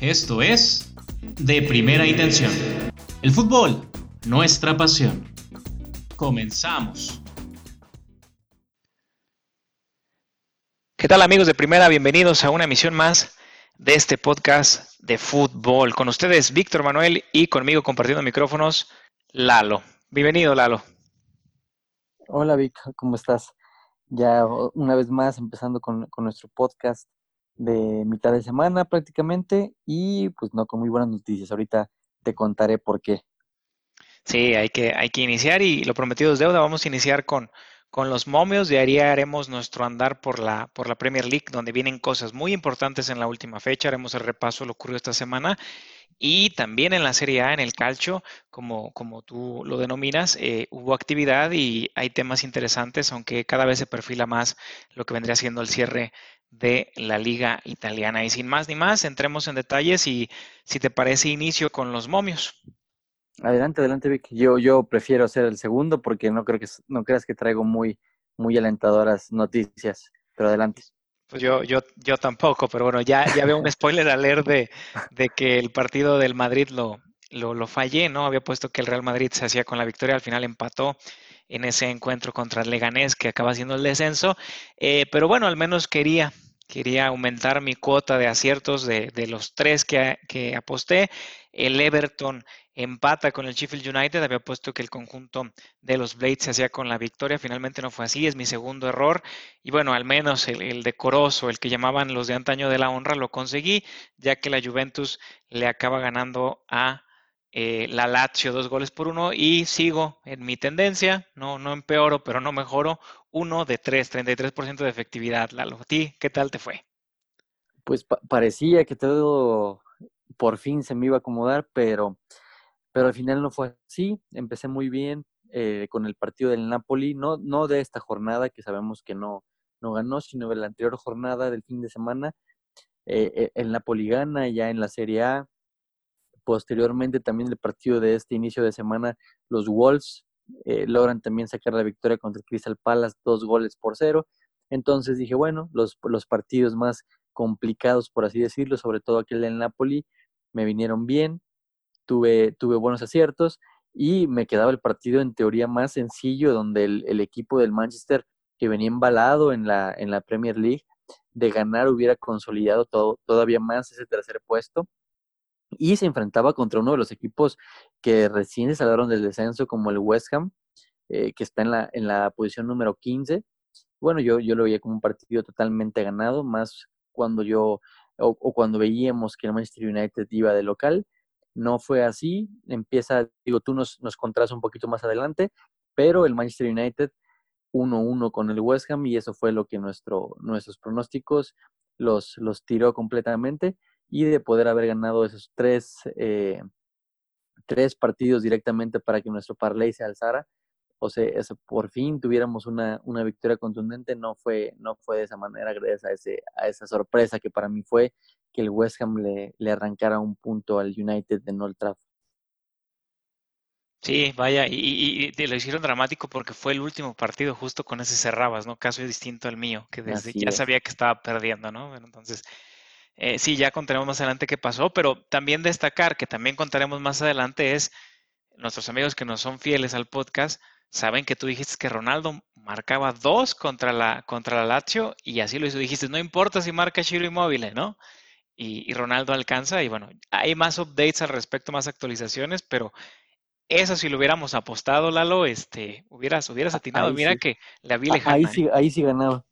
Esto es De Primera Intención. El fútbol, nuestra pasión. Comenzamos. ¿Qué tal amigos de Primera? Bienvenidos a una emisión más de este podcast de fútbol. Con ustedes Víctor Manuel y conmigo compartiendo micrófonos Lalo. Bienvenido Lalo. Hola Vic, ¿cómo estás? Ya una vez más empezando con, con nuestro podcast de mitad de semana prácticamente y pues no con muy buenas noticias. Ahorita te contaré por qué. Sí, hay que, hay que iniciar y lo prometido es deuda. Vamos a iniciar con, con los momios. De ahí haremos nuestro andar por la, por la Premier League, donde vienen cosas muy importantes en la última fecha. Haremos el repaso de lo ocurrido esta semana. Y también en la Serie A, en el calcio, como, como tú lo denominas, eh, hubo actividad y hay temas interesantes, aunque cada vez se perfila más lo que vendría siendo el cierre de la liga italiana. Y sin más ni más, entremos en detalles y si te parece inicio con los momios. Adelante, adelante, Vic. Yo, yo prefiero hacer el segundo porque no creo que no creas que traigo muy, muy alentadoras noticias. Pero adelante. Pues yo, yo, yo tampoco, pero bueno, ya, ya veo un spoiler alert de, de que el partido del Madrid lo, lo, lo fallé, ¿no? Había puesto que el Real Madrid se hacía con la victoria, al final empató en ese encuentro contra el Leganés que acaba siendo el descenso. Eh, pero bueno, al menos quería, quería aumentar mi cuota de aciertos de, de los tres que, que, aposté. El Everton empata con el Sheffield United. Había puesto que el conjunto de los Blades se hacía con la victoria. Finalmente no fue así, es mi segundo error. Y bueno, al menos el, el decoroso, el que llamaban los de antaño de la honra, lo conseguí, ya que la Juventus le acaba ganando a eh, la Lazio dos goles por uno y sigo en mi tendencia, no, no empeoro, pero no mejoro, uno de tres, 33% de efectividad, Lalo. ¿A ti qué tal te fue? Pues pa parecía que todo por fin se me iba a acomodar, pero, pero al final no fue así. Empecé muy bien eh, con el partido del Napoli, no, no de esta jornada que sabemos que no, no ganó, sino de la anterior jornada del fin de semana. Eh, el Napoli gana ya en la Serie A, Posteriormente, también el partido de este inicio de semana, los Wolves eh, logran también sacar la victoria contra el Crystal Palace, dos goles por cero. Entonces dije, bueno, los, los partidos más complicados, por así decirlo, sobre todo aquel del Napoli, me vinieron bien, tuve, tuve buenos aciertos y me quedaba el partido en teoría más sencillo, donde el, el equipo del Manchester, que venía embalado en la, en la Premier League, de ganar hubiera consolidado todo, todavía más ese tercer puesto y se enfrentaba contra uno de los equipos que recién salieron del descenso, como el West Ham, eh, que está en la, en la posición número 15. Bueno, yo, yo lo veía como un partido totalmente ganado, más cuando yo, o, cuando veíamos que el Manchester United iba de local. No fue así, empieza, digo, tú nos, nos un poquito más adelante, pero el Manchester United 1-1 con el West Ham y eso fue lo que nuestro, nuestros pronósticos los, los tiró completamente y de poder haber ganado esos tres, eh, tres partidos directamente para que nuestro parlay se alzara. O sea, eso, por fin tuviéramos una, una victoria contundente, no fue, no fue de esa manera, gracias a, ese, a esa sorpresa que para mí fue que el West Ham le, le arrancara un punto al United de Old Trafford. Sí, vaya, y, y, y, lo hicieron dramático porque fue el último partido justo con ese cerrabas, ¿no? Caso distinto al mío, que desde Así ya es. sabía que estaba perdiendo, ¿no? Bueno, entonces, eh, sí, ya contaremos más adelante qué pasó, pero también destacar que también contaremos más adelante es nuestros amigos que nos son fieles al podcast saben que tú dijiste que Ronaldo marcaba dos contra la contra la Lazio y así lo hizo. Dijiste, no importa si marca Chiro Inmóvil, ¿no? Y, y, Ronaldo alcanza y bueno, hay más updates al respecto, más actualizaciones, pero eso si lo hubiéramos apostado, Lalo, este, hubieras, hubieras atinado. Ahí Mira sí. que la vi lejana. Ahí sí, ahí sí ganaba.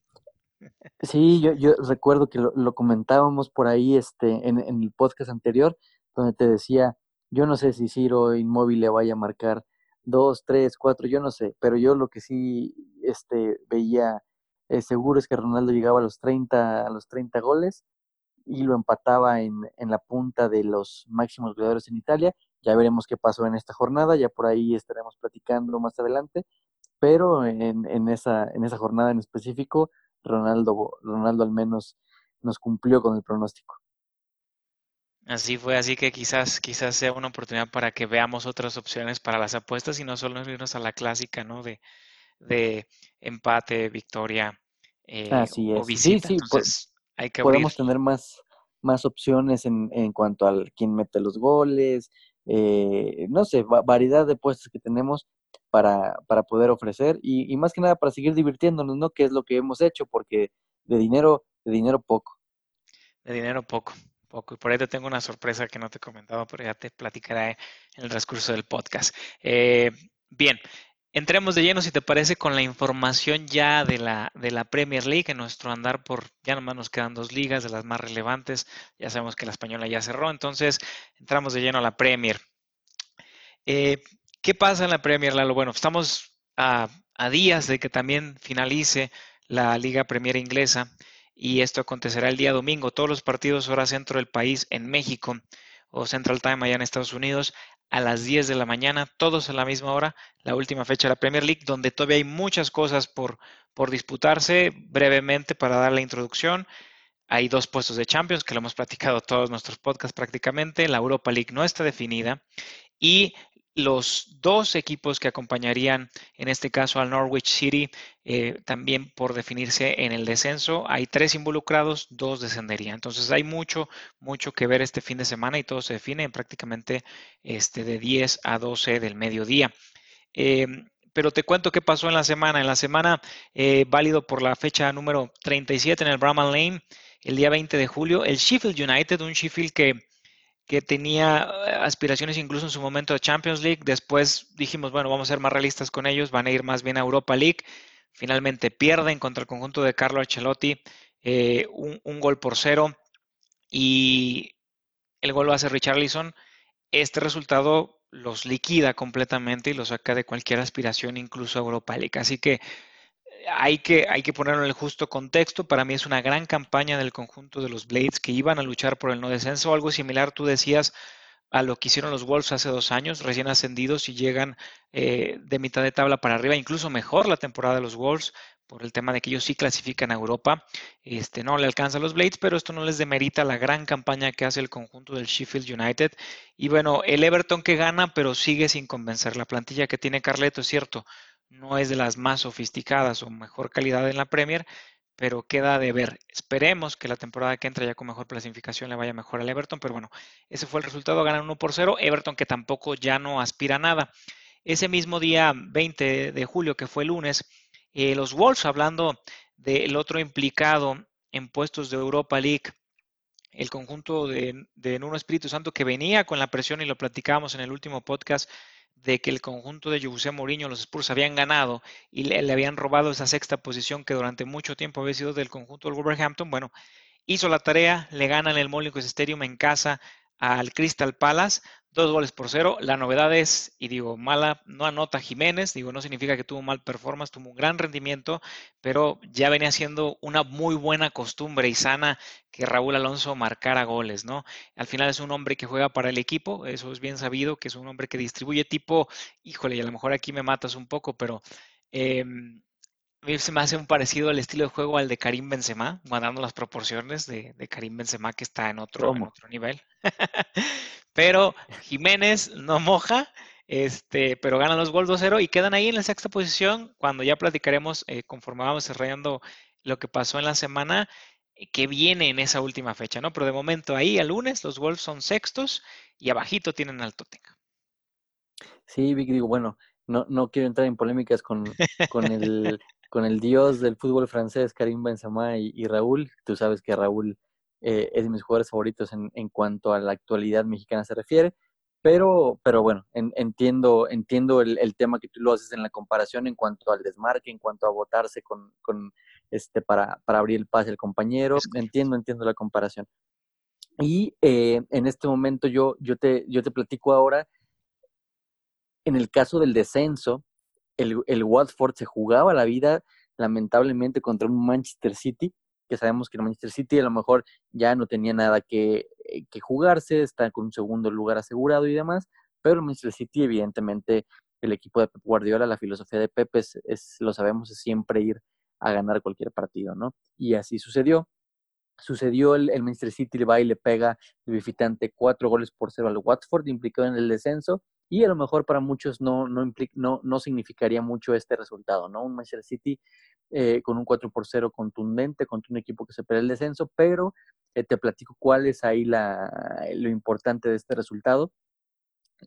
Sí, yo, yo recuerdo que lo, comentábamos por ahí este, en, en, el podcast anterior, donde te decía, yo no sé si Ciro Inmóvil le vaya a marcar dos, tres, cuatro, yo no sé, pero yo lo que sí este, veía eh, seguro es que Ronaldo llegaba a los 30, a los 30 goles y lo empataba en, en la punta de los máximos goleadores en Italia. Ya veremos qué pasó en esta jornada, ya por ahí estaremos platicando más adelante, pero en, en, esa, en esa jornada en específico Ronaldo, Ronaldo al menos nos cumplió con el pronóstico. Así fue, así que quizás, quizás sea una oportunidad para que veamos otras opciones para las apuestas y no solo irnos a la clásica, ¿no? De, de empate, victoria eh, así es. o visita. Sí, sí, Entonces, hay que podemos tener más, más opciones en, en cuanto al quién mete los goles, eh, no sé, variedad de puestos que tenemos para, para poder ofrecer y, más que nada para seguir divirtiéndonos, ¿no? Que es lo que hemos hecho, porque de dinero, de dinero poco. De dinero poco, poco. Y por ahí te tengo una sorpresa que no te he comentado, pero ya te platicaré en el transcurso del podcast. Eh, bien, Entremos de lleno, si te parece, con la información ya de la, de la Premier League, en nuestro andar por, ya nomás nos quedan dos ligas de las más relevantes, ya sabemos que la española ya cerró, entonces entramos de lleno a la Premier. Eh, ¿Qué pasa en la Premier, Lalo? Bueno, estamos a, días de que también finalice la Liga Premier inglesa y esto acontecerá el día domingo. Todos los partidos hora centro del país en México o Central Time allá en Estados Unidos a las 10 de la mañana, todos a la misma hora, la última fecha de la Premier League, donde todavía hay muchas cosas por, por disputarse. Brevemente, para dar la introducción, hay dos puestos de Champions, que lo hemos platicado todos nuestros podcasts prácticamente. La Europa League no está definida y los dos equipos que acompañarían, en este caso al Norwich City, eh, también por definirse en el descenso. Hay tres involucrados, dos descenderían. Entonces hay mucho, mucho que ver este fin de semana y todo se define prácticamente este, de 10 a 12 del mediodía. Em, pero te cuento qué pasó en la semana. En la semana, eh, válido por la fecha número 37 en el Bramall Lane, el día 20 de julio, el Sheffield United, un Sheffield que que tenía eh, aspiraciones incluso en su momento de Champions League. Después dijimos, bueno, vamos a ser más realistas con ellos, van a ir más bien a Europa League. Finalmente pierden contra el conjunto de Carlo Ancelotti eh, un, gol por cero y el gol lo hace Richarlison. Este resultado los liquida completamente y los saca de cualquier aspiración, incluso a Europa League. Así que hay que, hay que ponerlo en el justo contexto. Para mí es una gran campaña del conjunto de los Blades que iban a luchar por el no descenso. Algo similar, tú decías, a lo que hicieron los Wolves hace dos años, recién ascendidos y llegan eh, de mitad de tabla para arriba, incluso mejor la temporada de los Wolves por el tema de que ellos sí clasifican a Europa. Este, no le alcanza a los Blades, pero esto no les demerita la gran campaña que hace el conjunto del Sheffield United. Y bueno, el Everton que gana, pero sigue sin convencer. La plantilla que tiene Carleto es cierto, no es de las más sofisticadas o mejor calidad en la Premier, pero queda de ver. Esperemos que la temporada que entra ya con mejor clasificación le vaya mejor al Everton, pero bueno, ese fue el resultado, ganan 1 por 0, Everton que tampoco ya no aspira a nada. Ese mismo día 20 de julio, que fue el lunes, eh, los Wolves, hablando del otro implicado en puestos de Europa League, el conjunto de, de Nuno Espíritu Santo que venía con la presión y lo platicábamos en el último podcast de que el conjunto de José Mourinho, los Spurs, habían ganado y le, habían robado esa sexta posición que durante mucho tiempo había sido del conjunto del Wolverhampton. Bueno, hizo la tarea, le ganan el Molineux Stadium en casa al Crystal Palace, dos goles por cero. La novedad es, y digo, mala, no anota Jiménez, digo, no significa que tuvo mal performance, tuvo un gran rendimiento, pero ya venía siendo una muy buena costumbre y sana que Raúl Alonso marcara goles, ¿no? Al final es un hombre que juega para el equipo, eso es bien sabido, que es un hombre que distribuye tipo, híjole, y a lo mejor aquí me matas un poco, pero... Eh, a mí se me hace un parecido al estilo de juego al de Karim Benzema, guardando las proporciones de, Karim Benzema que está en otro, en otro nivel. pero Jiménez no moja, este, pero ganan los gols 2-0 y quedan ahí en la sexta posición cuando ya platicaremos eh, conforme vamos desarrollando lo que pasó en la semana eh, que viene en esa última fecha, ¿no? Pero de momento ahí el lunes los Wolves son sextos y abajito tienen al Tottenham. Sí, Vic, digo, bueno, no, no quiero entrar en polémicas con, con el con el dios del fútbol francés, Karim Benzema y, Raúl. Tú sabes que Raúl eh, es de mis jugadores favoritos en, en, cuanto a la actualidad mexicana se refiere. Pero, pero bueno, entiendo, entiendo el, el, tema que tú lo haces en la comparación en cuanto al desmarque, en cuanto a votarse con, con este para, para abrir el pase al compañero. Entiendo, entiendo la comparación. Y eh, en este momento yo, yo, te, yo te platico ahora, en el caso del descenso, el, el Watford se jugaba la vida lamentablemente contra un Manchester City, que sabemos que el Manchester City a lo mejor ya no tenía nada que, eh, que jugarse, está con un segundo lugar asegurado y demás, pero el Manchester City evidentemente el equipo de Pep Guardiola, la filosofía de Pep es, lo sabemos, es siempre ir a ganar cualquier partido, ¿no? Y así sucedió. Sucedió el, el Manchester City, le va y le pega el visitante cuatro goles por cero al Watford, implicado en el descenso, y a lo mejor para muchos no, no, no, no significaría mucho este resultado, ¿no? Un Manchester City eh, con un 4 por 0 contundente contra un equipo que se pelea el descenso, pero eh, te platico cuál es ahí la, lo importante de este resultado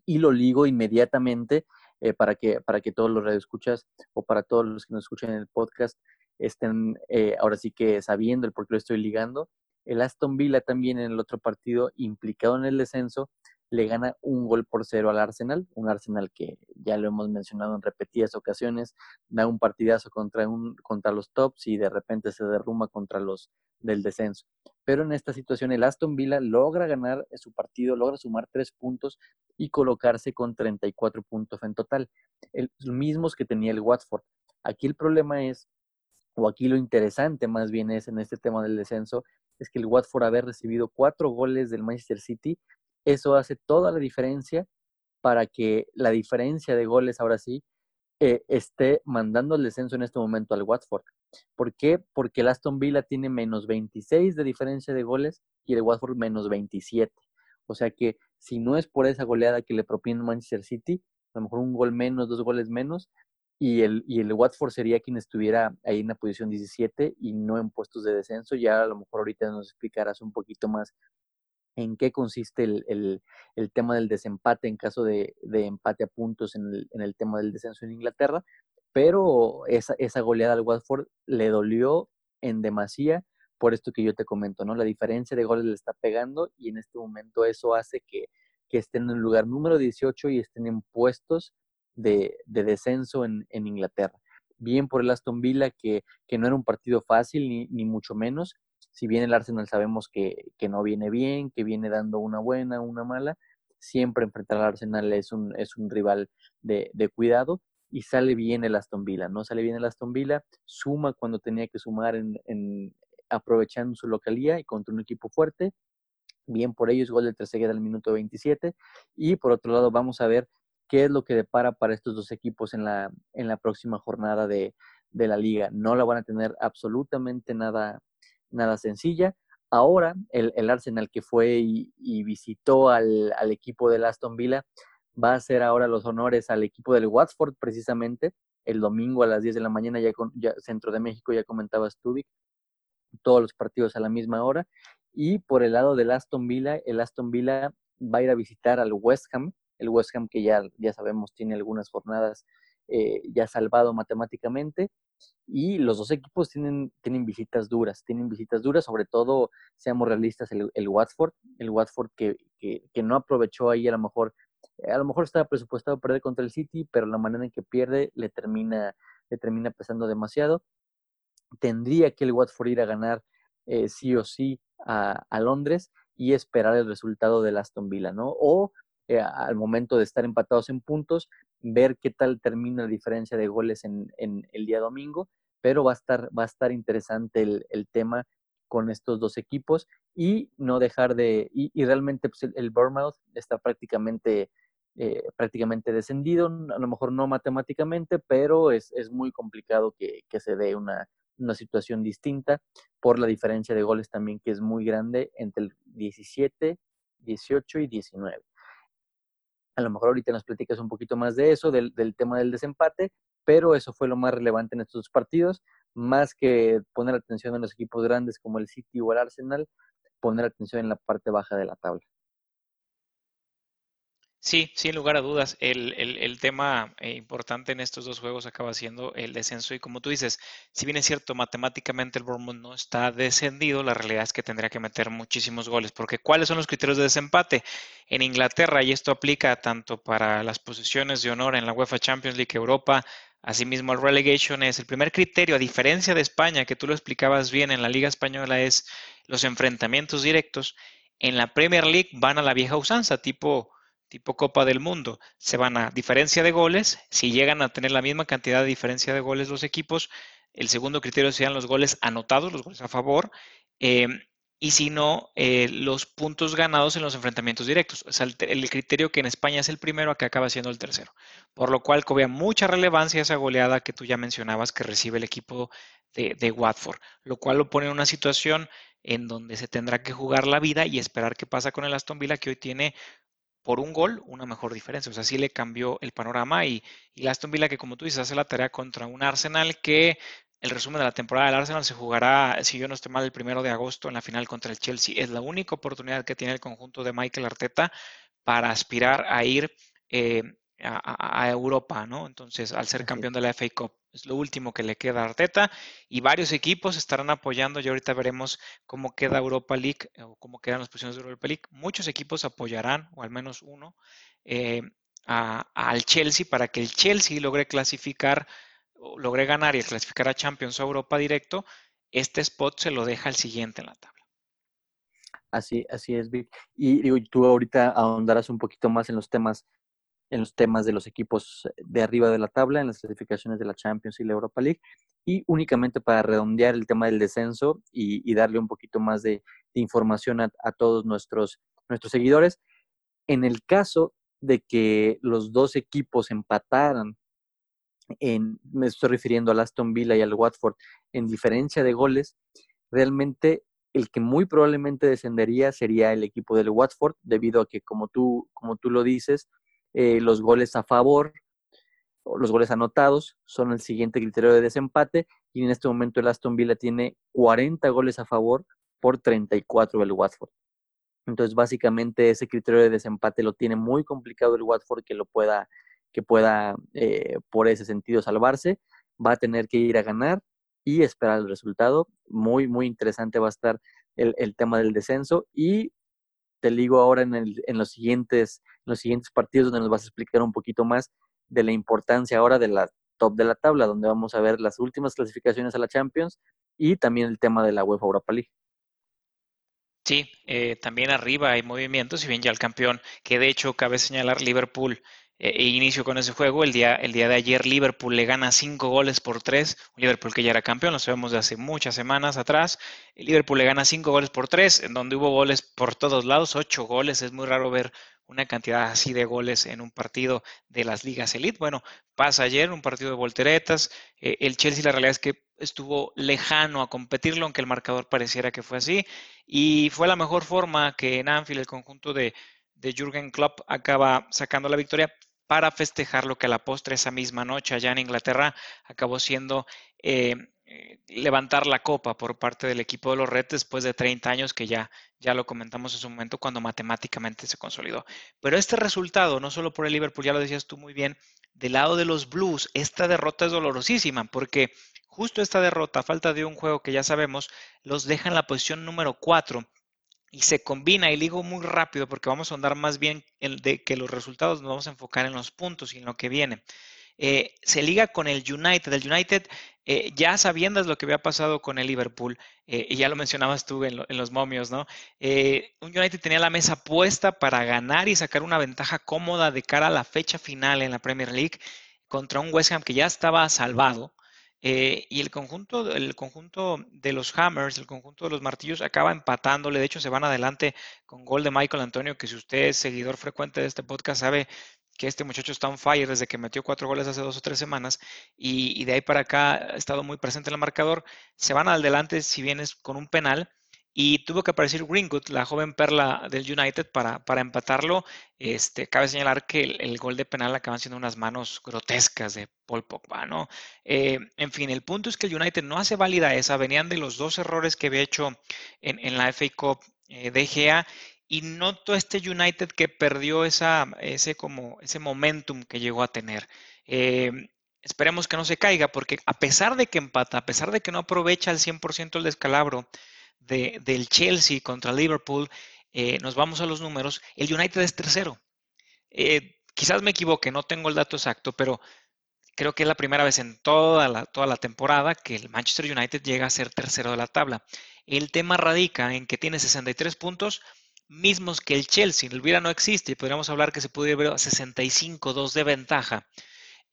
y lo ligo inmediatamente eh, para, que, para que todos los radioescuchas o para todos los que nos escuchan en el podcast estén ahora sí que sabiendo el por qué lo estoy ligando. El Aston Villa también en el otro partido implicado en el descenso le gana un gol por cero al Arsenal, un Arsenal que ya lo hemos mencionado en repetidas ocasiones, da un partidazo contra, un, contra los tops y de repente se derrumba contra los del descenso. Pero en esta situación el Aston Villa logra ganar su partido, logra sumar tres puntos y colocarse con 34 puntos en total, los mismos que tenía el Watford. Aquí el problema es, o aquí lo interesante más bien es en este tema del descenso, es que el Watford haber recibido cuatro goles del Manchester City eso hace toda la diferencia para que la diferencia de goles ahora sí eh, esté mandando el descenso en este momento al Watford. ¿Por qué? Porque el Aston Villa tiene menos 26 de diferencia de goles y el Watford menos 27. O sea que si no es por esa goleada que le propina Manchester City, a lo mejor un gol menos, dos goles menos, y el, y el Watford sería quien estuviera ahí en la posición 17 y no en puestos de descenso. Ya a lo mejor ahorita nos explicarás un poquito más en qué consiste el, tema del desempate en caso de, empate a puntos en el, tema del descenso en Inglaterra, pero esa, esa goleada al Watford le dolió en demasía por esto que yo te comento, ¿no? La diferencia de goles le está pegando y en este momento eso hace que, estén en el lugar número 18 y estén en puestos de, descenso en, Inglaterra. Bien por el Aston Villa, que, que no era un partido fácil, ni, ni mucho menos, si bien el Arsenal sabemos que, no viene bien, que viene dando una buena, una mala, siempre enfrentar al Arsenal es un, es un rival de, cuidado y sale bien el Aston Villa, ¿no? Sale bien el Aston Villa, suma cuando tenía que sumar en, aprovechando su localía y contra un equipo fuerte. Bien por ellos, gol de Trezeguet al minuto 27. Y por otro lado, vamos a ver qué es lo que depara para estos dos equipos en la, en la próxima jornada de, de la liga. No la van a tener absolutamente nada, nada sencilla. Ahora, el, Arsenal que fue y, visitó al, equipo del Aston Villa va a hacer ahora los honores al equipo del Watford, precisamente, el domingo a las 10 de la mañana, ya, con, Centro de México, ya comentabas tú, todos los partidos a la misma hora. Y por el lado del Aston Villa, el Aston Villa va a ir a visitar al West Ham, el West Ham que ya, ya sabemos tiene algunas jornadas eh, ya salvado matemáticamente y los dos equipos tienen, visitas duras, tienen visitas duras, sobre todo, seamos realistas, el, Watford, el Watford que, no aprovechó ahí a lo mejor, a lo mejor estaba presupuestado perder contra el City, pero la manera en que pierde le termina, le termina pesando demasiado. Tendría que el Watford ir a ganar eh, sí o sí a, a, Londres y esperar el resultado del Aston Villa, ¿no? O eh, al momento de estar empatados en puntos, ver qué tal termina la diferencia de goles en, el día domingo, pero va a estar, va a estar interesante el, tema con estos dos equipos y no dejar de, y, realmente pues, el, Bournemouth está prácticamente, eh, prácticamente descendido, a lo mejor no matemáticamente, pero es, muy complicado que, se dé una, una situación distinta por la diferencia de goles también que es muy grande entre el 17, 18 y 19. A lo mejor ahorita nos platicas un poquito más de eso, del, tema del desempate, pero eso fue lo más relevante en estos partidos, más que poner atención en los equipos grandes como el City o el Arsenal, poner atención en la parte baja de la tabla. Sí, sin lugar a dudas. El, tema eh, importante en estos dos juegos acaba siendo el descenso. Y como tú dices, si bien es cierto, matemáticamente el Bournemouth no está descendido, la realidad es que tendría que meter muchísimos goles. Porque ¿cuáles son los criterios de desempate? En Inglaterra, y esto aplica tanto para las posiciones de honor en la UEFA Champions League Europa, asimismo el relegation es el primer criterio, a diferencia de España, que tú lo explicabas bien en la Liga Española, es los enfrentamientos directos. En la Premier League van a la vieja usanza, tipo tipo Copa del Mundo, se van a diferencia de goles. Si llegan a tener la misma cantidad de diferencia de goles los equipos, el segundo criterio serían los goles anotados, los goles a favor. Em, y si no, eh, los puntos ganados en los enfrentamientos directos. O sea, el, criterio que en España es el primero, acá acaba siendo el tercero. Por lo cual cobra mucha relevancia esa goleada que tú ya mencionabas que recibe el equipo de, de Watford, lo cual lo pone en una situación en donde se tendrá que jugar la vida y esperar qué pasa con el Aston Villa, que hoy tiene por un gol una mejor diferencia. O sea, sí le cambió el panorama y, y Aston Villa que como tú dices hace la tarea contra un Arsenal que el resumen de la temporada del Arsenal se jugará, si yo no estoy mal, el primero de agosto en la final contra el Chelsea. Es la única oportunidad que tiene el conjunto de Michael Arteta para aspirar a ir eh, a, Europa, ¿no? Entonces, al ser campeón de la FA Cup, es lo último que le queda a Arteta y varios equipos estarán apoyando y ahorita veremos cómo queda Europa League o cómo quedan las posiciones de Europa League. Muchos equipos apoyarán, o al menos uno, eh, al Chelsea para que el Chelsea logre clasificar, logre ganar y clasificar a Champions o Europa directo. Este spot se lo deja al siguiente en la tabla. Así, así es, Vic. Y tú ahorita ahondarás un poquito más en los temas en los temas de los equipos de arriba de la tabla, en las clasificaciones de la Champions y la Europa League. Y únicamente para redondear el tema del descenso y, darle un poquito más de, información a, todos nuestros, nuestros seguidores, en el caso de que los dos equipos empataran, en, me estoy refiriendo al Aston Villa y al Watford, en diferencia de goles, realmente el que muy probablemente descendería sería el equipo del Watford, debido a que, como tú, como tú lo dices, eh, los goles a favor, los goles anotados, son el siguiente criterio de desempate. Y en este momento el Aston Villa tiene 40 goles a favor por 34 del Watford. Entonces, básicamente ese criterio de desempate lo tiene muy complicado el Watford que lo pueda, que pueda eh, por ese sentido salvarse. Va a tener que ir a ganar y esperar el resultado. Muy, muy interesante va a estar el, el tema del descenso. Y te digo ahora en, el, en, los siguientes, los siguientes partidos donde nos vas a explicar un poquito más de la importancia ahora de la top de la tabla, donde vamos a ver las últimas clasificaciones a la Champions y también el tema de la UEFA Europa League. Sí, eh, también arriba hay movimientos, si bien ya el campeón, que de hecho cabe señalar Liverpool eh, e inicio con ese juego. El día, el día de ayer Liverpool le gana cinco goles por tres. Liverpool que ya era campeón, lo sabemos de hace muchas semanas atrás. Liverpool le gana cinco goles por tres, en donde hubo goles por todos lados, ocho goles. Es muy raro ver una cantidad así de goles en un partido de las ligas elite. Bueno, pasa ayer un partido de volteretas. Eh, el Chelsea la realidad es que estuvo lejano a competirlo, aunque el marcador pareciera que fue así. Y fue la mejor forma que en Anfield el conjunto de, de Jürgen Klopp acaba sacando la victoria para festejar lo que a la postre esa misma noche allá en Inglaterra acabó siendo eh, eh, levantar la copa por parte del equipo de los Reds después de 30 años que ya, ya lo comentamos en su momento cuando matemáticamente se consolidó. Pero este resultado, no solo por el Liverpool, ya lo decías tú muy bien, del lado de los Blues, esta derrota es dolorosísima porque justo esta derrota, falta de un juego que ya sabemos, los deja en la posición número 4 y se combina, y digo muy rápido porque vamos a andar más bien de que los resultados nos vamos a enfocar en los puntos y en lo que viene. Eh, se liga con el United. El United, eh, ya sabiendo lo que había pasado con el Liverpool, eh, y ya lo mencionabas tú en, los momios, ¿no? un United tenía la mesa puesta para ganar y sacar una ventaja cómoda de cara a la fecha final en la Premier League contra un West Ham que ya estaba salvado. Eh, y el conjunto, el conjunto de los Hammers, el conjunto de los martillos, acaba empatándole. De hecho, se van adelante con gol de Michael Antonio, que si usted es seguidor frecuente de este podcast, sabe que este muchacho está on fire desde que metió cuatro goles hace dos o tres semanas y, de ahí para acá ha estado muy presente en el marcador. Se van adelante, si bien es con un penal, y tuvo que aparecer Greenwood, la joven perla del United, para, para empatarlo. Este, cabe señalar que el, gol de penal acaban siendo unas manos grotescas de Paul Pogba, ¿no? Eh, en fin, el punto es que el United no hace válida esa, venían de los dos errores que había hecho en, la FA Cup eh, de Gea y noto este United que perdió esa, ese, como, ese momentum que llegó a tener. Eh, esperemos que no se caiga, porque a pesar de que empata, a pesar de que no aprovecha al 100% el descalabro, del Chelsea contra Liverpool, eh, nos vamos a los números, el United es tercero. Eh, quizás me equivoque, no tengo el dato exacto, pero creo que es la primera vez en toda la, toda la temporada que el Manchester United llega a ser tercero de la tabla. El tema radica en que tiene 63 puntos, mismos que el Chelsea. El Vira no existe, podríamos hablar que se ver a 65-2 de ventaja.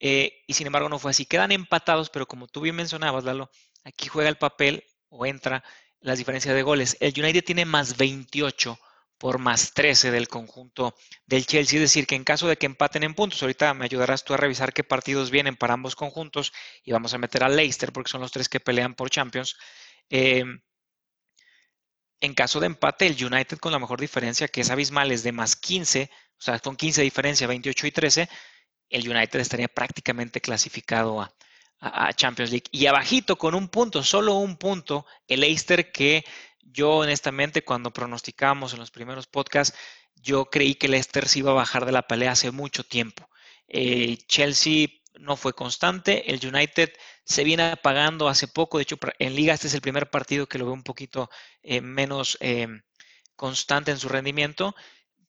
Eh, y sin embargo no fue así. Quedan empatados, pero como tú bien mencionabas, Lalo, aquí juega el papel o entra las diferencias de goles. El United tiene más 28 por más 13 del conjunto del Chelsea. Es decir, que en caso de que empaten en puntos, ahorita me ayudarás tú a revisar qué partidos vienen para ambos conjuntos y vamos a meter a Leicester porque son los tres que pelean por Champions. Eh, En caso de empate, el United con la mejor diferencia, que es abismal, es de más 15, o sea, con 15 de diferencia, 28 y 13, el United estaría prácticamente clasificado a, a, Champions League. Y abajito, con un punto, solo un punto, el Leicester que yo honestamente cuando pronosticamos en los primeros podcasts, yo creí que el Leicester se iba a bajar de la pelea hace mucho tiempo. Eh, Chelsea no fue constante, el United se viene apagando hace poco, de hecho en liga este es el primer partido que lo veo un poquito eh, menos eh, constante en su rendimiento,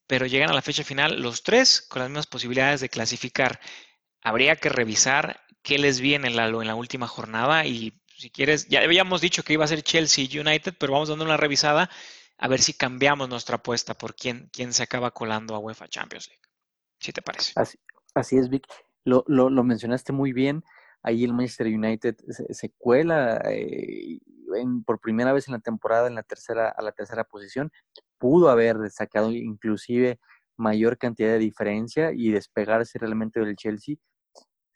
pero llegan a la fecha final los tres con las mismas posibilidades de clasificar. Habría que revisar qué les viene en la, en la última jornada y si quieres, ya habíamos dicho que iba a ser Chelsea United, pero vamos dando una revisada a ver si cambiamos nuestra apuesta por quién, quién se acaba colando a UEFA Champions League. Si te parece. Así, es, Vic. Lo, lo, lo, mencionaste muy bien. Ahí el Manchester United se, cuela eh, por primera vez en la temporada en la tercera, a la tercera posición. Pudo haber sacado inclusive mayor cantidad de diferencia y despegarse realmente del Chelsea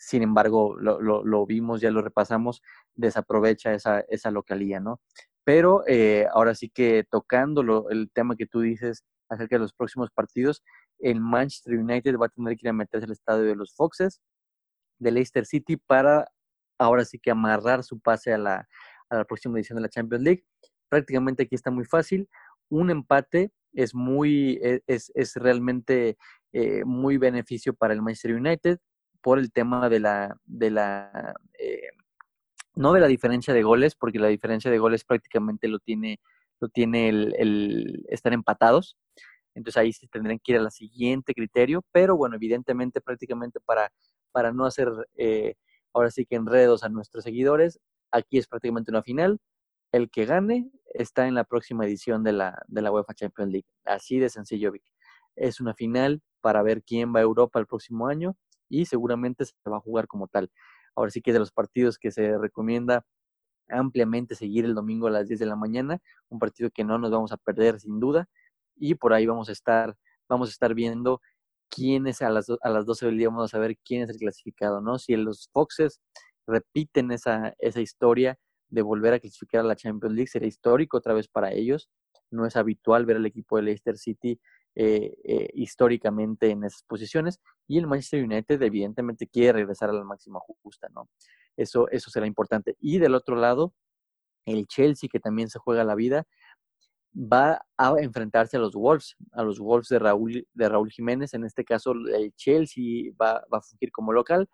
sin embargo, lo, lo, vimos, ya lo repasamos, desaprovecha esa, esa localía, ¿no? Pero eh, ahora sí que tocando el tema que tú dices acerca de los próximos partidos, el Manchester United va a tener que ir a meterse al estadio de los Foxes, de Leicester City, para ahora sí que amarrar su pase a la, a la próxima edición de la Champions League. Prácticamente aquí está muy fácil. Un empate es muy, e, es, es realmente eh, muy beneficio para el Manchester United por el tema de la, de la eh, no de la diferencia de goles, porque la diferencia de goles prácticamente lo tiene, lo tiene el, estar empatados. Entonces ahí se tendrían que ir al siguiente criterio, pero bueno, evidentemente prácticamente para, para no hacer eh, ahora sí que enredos a nuestros seguidores, aquí es prácticamente una final. El que gane está en la próxima edición de la, de la UEFA Champions League. Así de sencillo, Vic. Es una final para ver quién va a Europa el próximo año y seguramente se va a jugar como tal. Ahora sí que de los partidos que se recomienda ampliamente seguir el domingo a las 10 de la mañana, un partido que no nos vamos a perder sin duda y por ahí vamos a estar vamos a estar viendo quiénes a las a las 12 del día vamos a saber quién es el clasificado, ¿no? Si los Foxes repiten esa esa historia de volver a clasificar a la Champions League, sería histórico otra vez para ellos. No es habitual ver al equipo de Leicester City eh, eh, históricamente en esas posiciones y el Manchester United evidentemente quiere regresar a la máxima justa, ¿no? Eso, eso será importante. Y del otro lado, el Chelsea, que también se juega la vida, va a enfrentarse a los Wolves, a los Wolves de Raúl, Jiménez. En este caso, el Chelsea va, a fungir como local.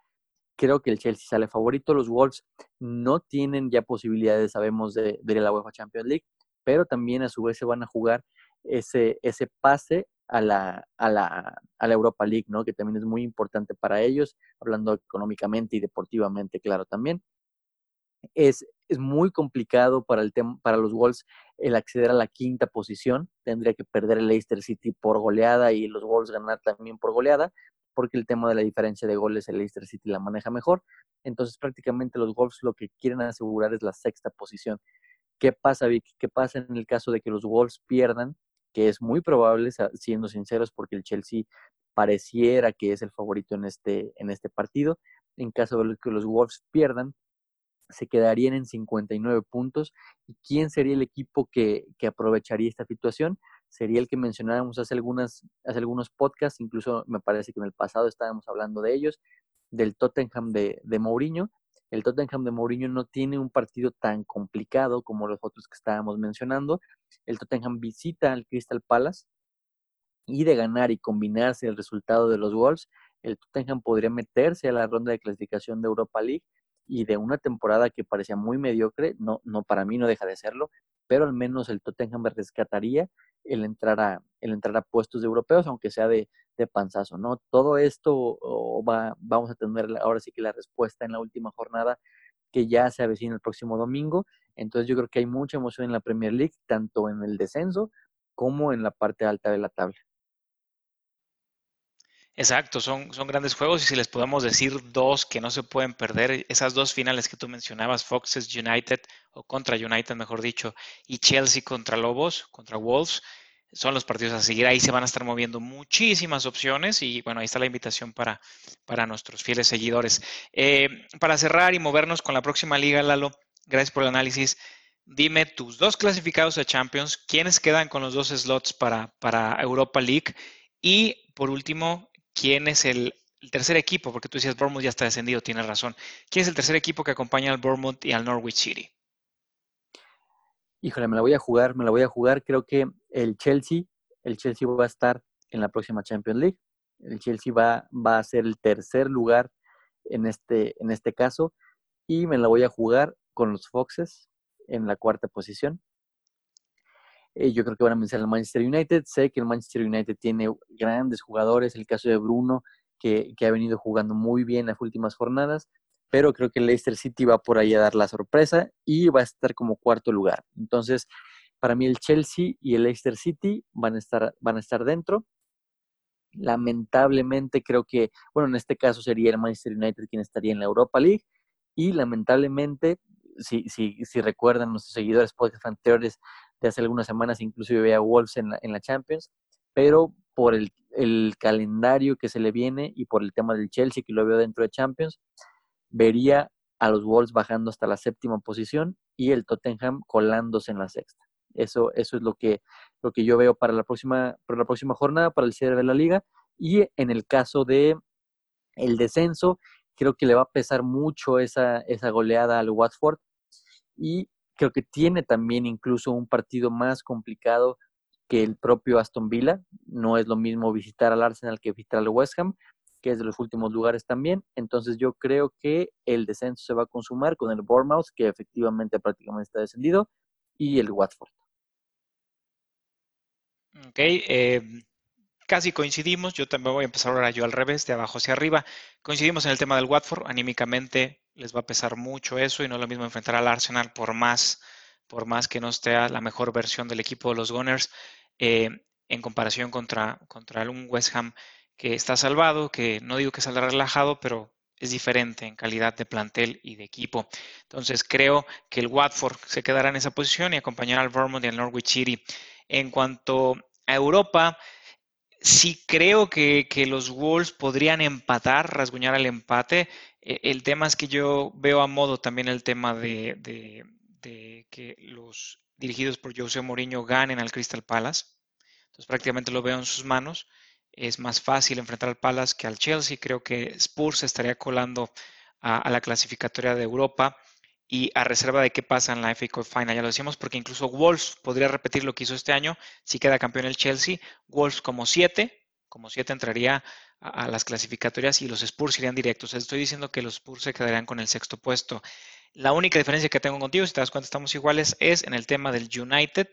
Creo que el Chelsea sale favorito. Los Wolves no tienen ya posibilidades, sabemos, de, de la UEFA Champions League, pero también a su vez se van a jugar ese, pase a la, a, la, a la Europa League, ¿no? Que también es muy importante para ellos, hablando económicamente y deportivamente, claro, también. Es, es muy complicado para, el para los Wolves el acceder a la quinta posición. Tendría que perder el Leicester City por goleada y los Wolves ganar también por goleada, porque el tema de la diferencia de goles el Leicester City la maneja mejor. Entonces prácticamente los Wolves lo que quieren asegurar es la sexta posición. ¿Qué pasa, Vic? ¿Qué pasa en el caso de que los Wolves pierdan? que es muy probable, siendo sinceros, porque el Chelsea pareciera que es el favorito en este, en este partido. En caso de que los Wolves pierdan, se quedarían en 59 puntos. ¿Y quién sería el equipo que, que aprovecharía esta situación? Sería el que mencionábamos hace, algunas, hace algunos podcasts, incluso me parece que en el pasado estábamos hablando de ellos, del Tottenham de, de Mourinho. El Tottenham de Mourinho no tiene un partido tan complicado como los otros que estábamos mencionando. El Tottenham visita al Crystal Palace y de ganar y combinarse el resultado de los Wolves, el Tottenham podría meterse a la ronda de clasificación de Europa League y de una temporada que parecía muy mediocre, no, no para mí no deja de serlo, pero al menos el Tottenham rescataría el entrar a, el entrar a puestos europeos, aunque sea de, de panzazo, ¿no? Todo esto va, vamos a tener ahora sí que la respuesta en la última jornada que ya se avecina el próximo domingo. Entonces yo creo que hay mucha emoción en la Premier League, tanto en el descenso como en la parte alta de la tabla. Exacto, son, son grandes juegos y si les podemos decir dos que no se pueden perder, esas dos finales que tú mencionabas, Foxes United o contra United, mejor dicho, y Chelsea contra Lobos, contra Wolves, son los partidos a seguir. Ahí se van a estar moviendo muchísimas opciones y bueno, ahí está la invitación para, para nuestros fieles seguidores. Eh, para cerrar y movernos con la próxima liga, Lalo, gracias por el análisis. dime tus dos clasificados a Champions, quiénes quedan con los dos slots para, para Europa League y por último, quién es el, tercer equipo, porque tú decías Bournemouth ya está descendido, tienes razón. ¿Quién es el tercer equipo que acompaña al Bournemouth y al Norwich City? Híjole, me la voy a jugar, me la voy a jugar. Creo que el Chelsea, el Chelsea va a estar en la próxima Champions League. El Chelsea va, va a ser el tercer lugar en este, en este caso. Y me la voy a jugar con los Foxes en la cuarta posición. Eh, yo creo que van a vencer al Manchester United. Sé que el Manchester United tiene grandes jugadores. El caso de Bruno, que, que ha venido jugando muy bien las últimas jornadas. Pero creo que el Leicester City va por ahí a dar la sorpresa y va a estar como cuarto lugar. Entonces, para mí el Chelsea y el Leicester City van a estar, van a estar dentro. Lamentablemente creo que, bueno, en este caso sería el Manchester United quien estaría en la Europa League y lamentablemente, si, si, si recuerdan nuestros seguidores podcast anteriores de hace algunas semanas, inclusive veía Wolves en la, en la Champions, pero por el, el, calendario que se le viene y por el tema del Chelsea, que lo veo dentro de Champions, vería a los Wolves bajando hasta la séptima posición y el Tottenham colándose en la sexta. Eso, eso es lo que, lo que yo veo para la próxima, para la próxima jornada, para el cierre de la liga. Y en el caso de el descenso, creo que le va a pesar mucho esa, esa goleada al Watford. Y creo que tiene también incluso un partido más complicado que el propio Aston Villa. No es lo mismo visitar al Arsenal que visitar al West Ham, que es de los últimos lugares también. Entonces yo creo que el descenso se va a consumar con el Bournemouth, que efectivamente prácticamente está descendido, y el Watford. Ok, eh, casi coincidimos. Yo también voy a empezar ahora yo al revés, de abajo hacia arriba. Coincidimos en el tema del Watford. Anímicamente les va a pesar mucho eso y no es lo mismo enfrentar al Arsenal por más, por más que no esté la mejor versión del equipo de los Gunners eh, en comparación contra, contra un West Ham que está salvado, que no digo que saldrá relajado, pero es diferente en calidad de plantel y de equipo. Entonces creo que el Watford se quedará en esa posición y acompañará al Vermont y al Norwich City. En cuanto a Europa, sí creo que, los Wolves podrían empatar, rasguñar el empate. E, el tema es que yo veo a modo también el tema de, de que los dirigidos por José Mourinho ganen al Crystal Palace. Entonces prácticamente lo veo en sus manos es más fácil enfrentar al Palace que al Chelsea. Creo que Spurs estaría colando a, la clasificatoria de Europa y a reserva de qué pasa en la FA Cup Final. Ya lo decíamos porque incluso Wolves podría repetir lo que hizo este año si queda campeón el Chelsea. Wolves como siete, como siete entraría a, las clasificatorias y los Spurs irían directos. Estoy diciendo que los Spurs se quedarían con el sexto puesto. La única diferencia que tengo contigo, si te das cuenta estamos iguales, es en el tema del United.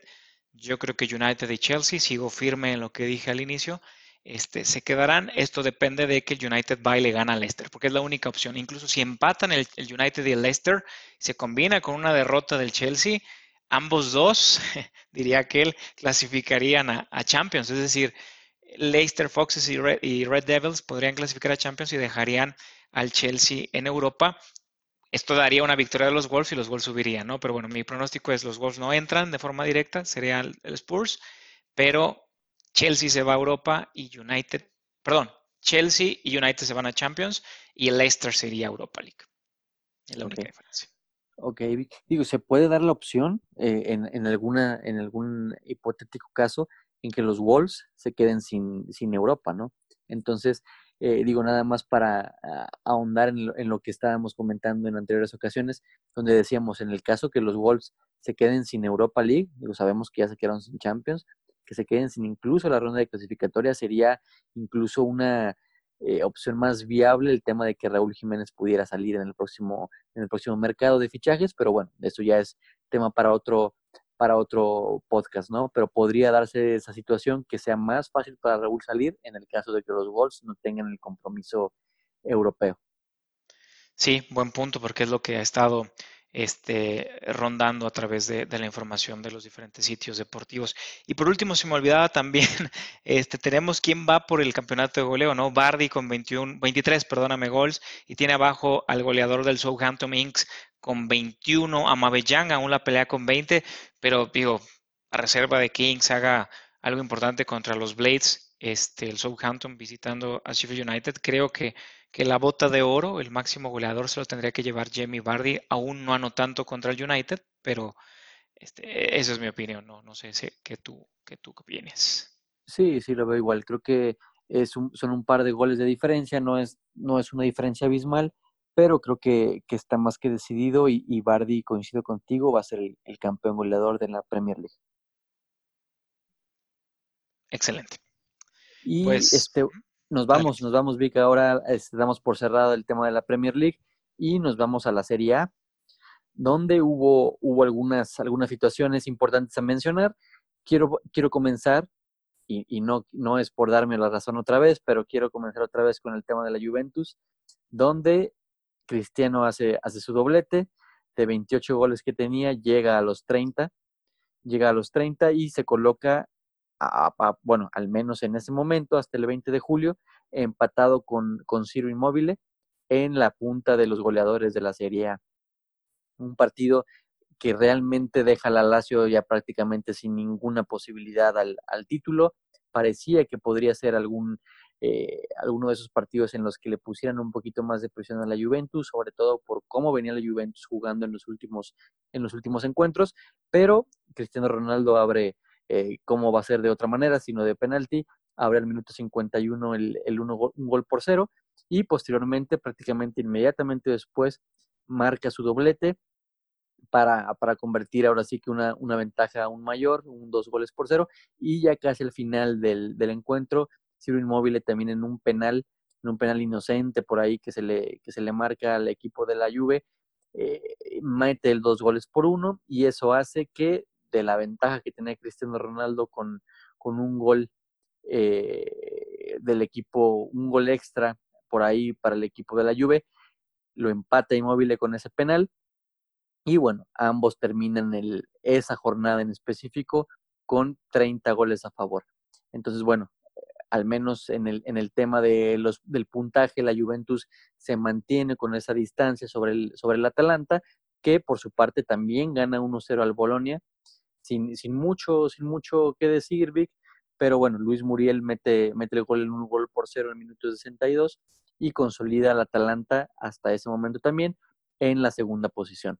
Yo creo que United y Chelsea, sigo firme en lo que dije al inicio, este, se quedarán. Esto depende de que el United va y le gana al Leicester, porque es la única opción. Incluso si empatan el, United y el Leicester, se combina con una derrota del Chelsea, ambos dos, diría que él, clasificarían a, Champions. Es decir, Leicester, Foxes y Red, y Red Devils podrían clasificar a Champions y dejarían al Chelsea en Europa. Esto daría una victoria de los Wolves y los Wolves subirían, ¿no? Pero bueno, mi pronóstico es los Wolves no entran de forma directa, sería el Spurs, pero Chelsea se va a Europa y United, perdón, Chelsea y United se van a Champions y el Leicester sería Europa League. Es la única diferencia. Ok, digo, se puede dar la opción eh, en, alguna, en algún hipotético caso en que los Wolves se queden sin, sin Europa, ¿no? Entonces, eh, digo, nada más para ah, ahondar en lo, en lo, que estábamos comentando en anteriores ocasiones, donde decíamos, en el caso que los Wolves se queden sin Europa League, digo, sabemos que ya se quedaron sin Champions, que se queden sin incluso la ronda de clasificatoria sería incluso una eh, opción más viable el tema de que Raúl Jiménez pudiera salir en el próximo en el próximo mercado de fichajes, pero bueno, eso ya es tema para otro para otro podcast, ¿no? Pero podría darse esa situación que sea más fácil para Raúl salir en el caso de que los Wolves no tengan el compromiso europeo. Sí, buen punto, porque es lo que ha estado este, rondando a través de, la información de los diferentes sitios deportivos. Y por último, se me olvidaba también, este, tenemos quién va por el campeonato de goleo, ¿no? Bardi con 21, 23, perdóname, gols, y tiene abajo al goleador del Southampton Inks con 21, Amabellán aún la pelea con 20, pero digo, a reserva de que Inks haga algo importante contra los Blades, este, el Southampton visitando a Sheffield United, creo que que la bota de oro, el máximo goleador, se lo tendría que llevar Jamie Vardy. Aún no anotando contra el United, pero Este, esa es mi opinión, no, no sé si, qué tú, qué tú opinas. Sí, sí, lo veo igual. Creo que es son un par de goles de diferencia, no es, no es una diferencia abismal, pero creo que, está más que decidido y, y, Bardi, coincido contigo, va a ser el, campeón goleador de la Premier League. Excelente. Y pues, este, nos vamos, nos vamos, Vic, ahora este, damos por cerrado el tema de la Premier League y nos vamos a la Serie A, donde hubo, hubo algunas, algunas situaciones importantes a mencionar. Quiero, quiero comenzar, y, y, no, no es por darme la razón otra vez, pero quiero comenzar otra vez con el tema de la Juventus, donde Cristiano hace, hace su doblete, de 28 goles que tenía, llega a los 30, llega a los 30 y se coloca, bueno, al menos en ese momento, hasta el 20 de julio, empatado con, con Ciro Inmóvil en la punta de los goleadores de la Serie A. Un partido que realmente deja la Lazio ya prácticamente sin ninguna posibilidad al, al título. Parecía que podría ser algún eh, alguno de esos partidos en los que le pusieran un poquito más de presión a la Juventus, sobre todo por cómo venía la Juventus jugando en los últimos, en los últimos encuentros, pero Cristiano Ronaldo abre, eh, cómo va a ser de otra manera, sino de penalti, abre al minuto 51 el, el uno, un gol por cero y posteriormente, prácticamente inmediatamente después, marca su doblete para, para, convertir ahora sí que una, una, ventaja aún mayor, un dos goles por cero, y ya casi al final del, del encuentro Ciro Inmóvil también en un penal, en un penal inocente por ahí que se le, que se le marca al equipo de la Juve, eh, mete el dos goles por uno y eso hace que de la ventaja que tenía Cristiano Ronaldo con, con un gol eh, del equipo, un gol extra por ahí para el equipo de la Juve, lo empata Inmóvil con ese penal y bueno, ambos terminan el, esa jornada en específico con 30 goles a favor. Entonces, bueno, al menos en el, en el tema de los, del puntaje, la Juventus se mantiene con esa distancia sobre el, sobre el Atalanta, que por su parte también gana 1-0 al Bolonia, sin, sin, mucho, sin mucho que decir, Vic, pero bueno, Luis Muriel mete, mete el gol en un gol por cero en el minuto 62 y consolida al Atalanta hasta ese momento también en la segunda posición.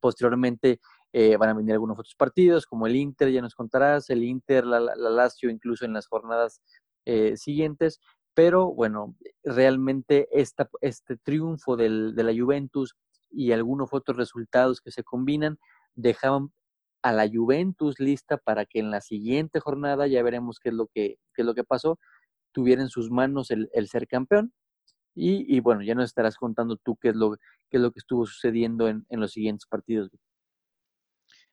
Posteriormente eh, van a venir algunos otros partidos, como el Inter, ya nos contarás, el Inter, la, la Lazio, incluso en las jornadas eh, siguientes. Pero bueno, realmente esta, este triunfo del, de la Juventus y algunos otros resultados que se combinan dejaban a la Juventus lista para que en la siguiente jornada, ya veremos qué es lo que, qué es lo que pasó, tuviera en sus manos el, el ser campeón. Y, y, bueno, ya nos estarás contando tú qué es lo, qué es lo que estuvo sucediendo en, en los siguientes partidos.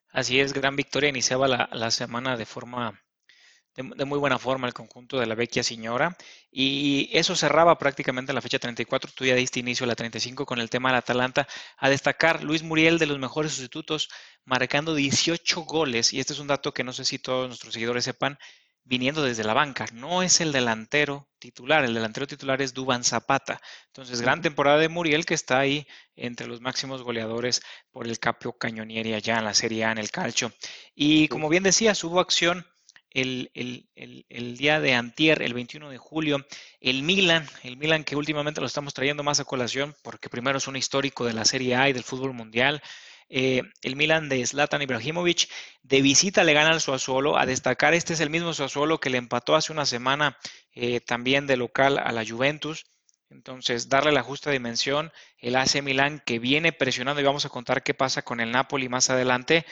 Así es, gran victoria. Iniciaba la, semana de forma de, muy buena forma el conjunto de la Vecchia Señora y eso cerraba prácticamente la fecha 34. Tú ya diste inicio a la 35 con el tema del Atalanta. A destacar, Luis Muriel de los mejores sustitutos, marcando 18 goles y este es un dato que no sé si todos nuestros seguidores sepan viniendo desde la banca. No es el delantero titular, el delantero titular es Duban Zapata. Entonces, gran temporada de Muriel que está ahí entre los máximos goleadores por el Capio Cañonieri allá en la Serie A, en el Calcio. Y como bien decías, hubo acción el, el, día de antier, el 21 de julio, el Milan, el Milan que últimamente lo estamos trayendo más a colación porque primero es un histórico de la Serie A y del fútbol mundial. Eh, el Milan de Zlatan Ibrahimovic. De visita le gana al Suazuolo. A destacar, este es el mismo Suazuolo que le empató hace una semana eh, también de local a la Juventus. Entonces, darle la justa dimensión. El AC Milan que viene presionando y vamos a contar qué pasa con el Napoli más adelante.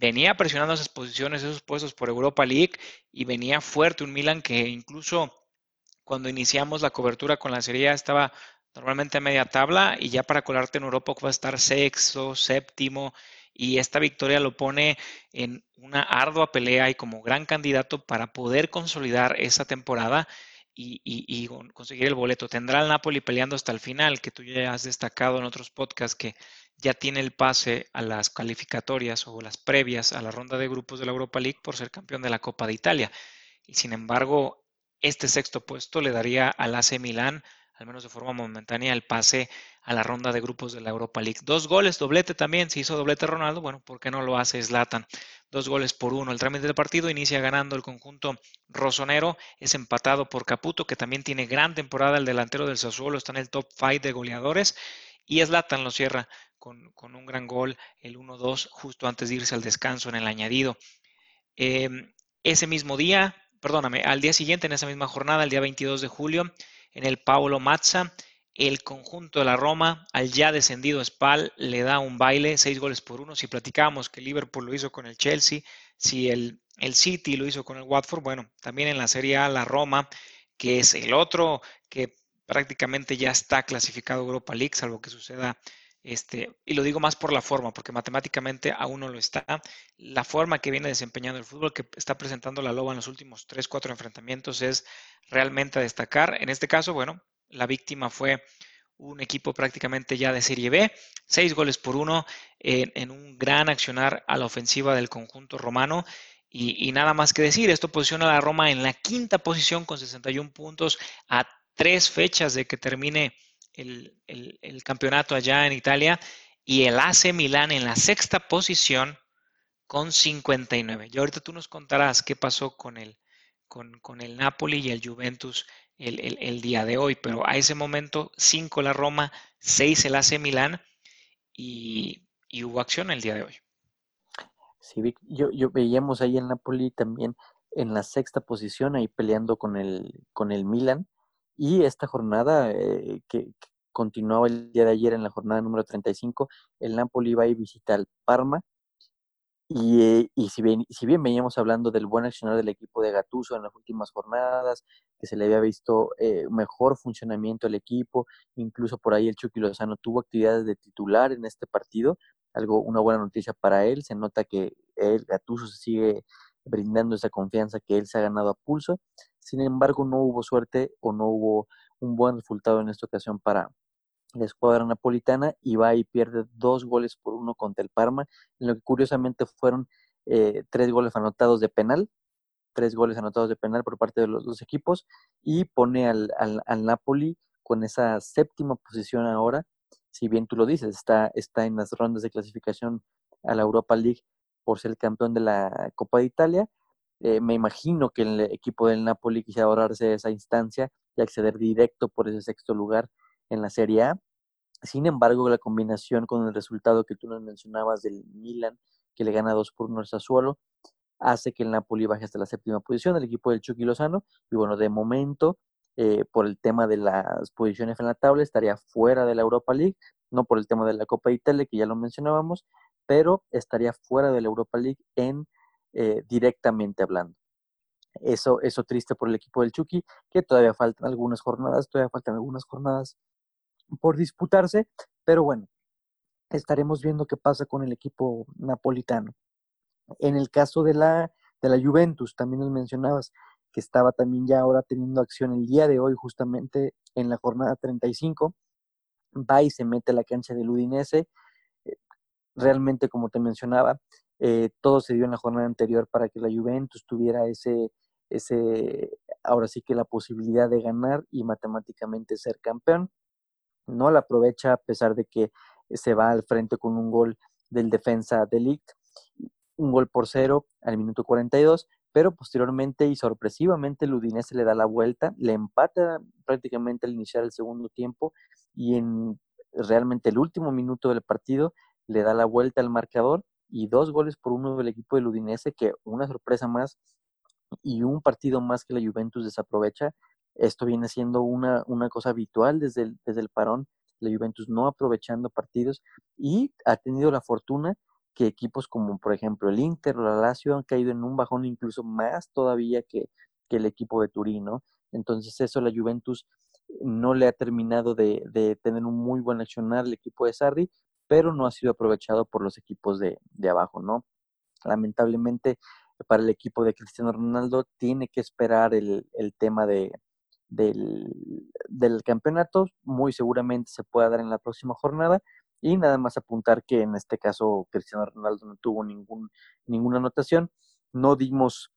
Venía presionando esas posiciones, esos puestos por Europa League y venía fuerte un Milan que incluso cuando iniciamos la cobertura con la Serie estaba normalmente a media tabla y ya para colarte en Europa va a estar sexto, séptimo y esta victoria lo pone en una ardua pelea y como gran candidato para poder consolidar esa temporada y, conseguir el boleto. Tendrá el Napoli peleando hasta el final, que tú ya has destacado en otros podcasts que ya tiene el pase a las calificatorias o las previas a la ronda de grupos de la Europa League por ser campeón de la Copa de Italia. Y sin embargo, este sexto puesto le daría al AC Milán al menos de forma momentánea, el pase a la ronda de grupos de la Europa League. Dos goles, doblete también, si hizo doblete Ronaldo, bueno, ¿por qué no lo hace Zlatan? Dos goles por uno. El trámite del partido inicia ganando el conjunto rosonero, es empatado por Caputo, que también tiene gran temporada, el delantero del Sassuolo está en el top 5 de goleadores, y Zlatan lo cierra con, un gran gol, el 1-2, justo antes de irse al descanso en el añadido. Em, ese mismo día, perdóname, al día siguiente, en esa misma jornada, el día 22 de julio, en el Paolo Mazza, el conjunto de la Roma, al ya descendido Spal, le da un baile, seis goles por uno. Si platicábamos que Liverpool lo hizo con el Chelsea, si el, el City lo hizo con el Watford, bueno, también en la Serie A la Roma, que es el otro que prácticamente ya está clasificado Europa League, salvo que suceda este, y lo digo más por la forma, porque matemáticamente aún no lo está. La forma que viene desempeñando el fútbol que está presentando la Loba en los últimos 3, 4 enfrentamientos es realmente a destacar. En este caso, bueno, la víctima fue un equipo prácticamente ya de Serie B, seis goles por uno en, un gran accionar a la ofensiva del conjunto romano. Y, y, nada más que decir, esto posiciona a la Roma en la quinta posición con 61 puntos a tres fechas de que termine el, campeonato allá en Italia y el AC Milán en la sexta posición con 59. Y ahorita tú nos contarás qué pasó con el, con, el Napoli y el Juventus el, día de hoy, pero a ese momento 5 la Roma, 6 el AC Milán y, hubo acción el día de hoy. Sí, yo, yo veíamos ahí el Napoli también en la sexta posición, ahí peleando con el, con el Milan. Y esta jornada eh, que, continuaba el día de ayer en la jornada número 35, el Napoli va a visitar al Parma. Y, eh, y si, bien, si bien veníamos hablando del buen accionar del equipo de Gatuso en las últimas jornadas, que se le había visto eh, mejor funcionamiento del equipo, incluso por ahí el Chucky Lozano tuvo actividades de titular en este partido, algo una buena noticia para él, se nota que el Gatuso se sigue brindando esa confianza que él se ha ganado a pulso. Sin embargo, no hubo suerte o no hubo un buen resultado en esta ocasión para la escuadra napolitana y va y pierde dos goles por uno contra el Parma, en lo que curiosamente fueron eh, tres goles anotados de penal, tres goles anotados de penal por parte de los dos equipos y pone al, al, Napoli con esa séptima posición ahora, si bien tú lo dices, está, está en las rondas de clasificación a la Europa League por ser el campeón de la Copa de Italia. Eh, me imagino que el equipo del Napoli quisiera ahorrarse esa instancia y acceder directo por ese sexto lugar en la Serie A. Sin embargo, la combinación con el resultado que tú nos mencionabas del Milan, que le gana dos por uno al Sassuolo, hace que el Napoli baje hasta la séptima posición, el equipo del Chucky Lozano. Y bueno, de momento, eh, por el tema de las posiciones en la tabla, estaría fuera de la Europa League, no por el tema de la Copa de Italia, que ya lo mencionábamos, pero estaría fuera de la Europa League en eh, directamente hablando. Eso, eso triste por el equipo del Chucky, que todavía faltan algunas jornadas, todavía faltan algunas jornadas por disputarse, pero bueno, estaremos viendo qué pasa con el equipo napolitano. En el caso de la, de la Juventus, también nos mencionabas que estaba también ya ahora teniendo acción el día de hoy, justamente en la jornada 35, va y se mete a la cancha del Udinese. Realmente, como te mencionaba, eh, todo se dio en la jornada anterior para que la Juventus tuviera ese, ese, ahora sí que la posibilidad de ganar y matemáticamente ser campeón no la aprovecha a pesar de que se va al frente con un gol del defensa de un gol por cero al minuto 42, pero posteriormente y sorpresivamente el Udinese le da la vuelta, le empata prácticamente al iniciar el segundo tiempo y en realmente el último minuto del partido le da la vuelta al marcador y dos goles por uno del equipo del Udinese que una sorpresa más y un partido más que la Juventus desaprovecha esto viene siendo una, una cosa habitual desde el, desde el parón, la Juventus no aprovechando partidos y ha tenido la fortuna que equipos como por ejemplo el Inter o la Lazio han caído en un bajón incluso más todavía que, que el equipo de Turín, ¿no? Entonces eso la Juventus no le ha terminado de, de, tener un muy buen accionar el equipo de Sarri, pero no ha sido aprovechado por los equipos de, de abajo, ¿no? Lamentablemente para el equipo de Cristiano Ronaldo tiene que esperar el, el tema de, del, campeonato, muy seguramente se pueda dar en la próxima jornada. Y nada más apuntar que en este caso Cristiano Ronaldo no tuvo ningún, ninguna anotación. No dimos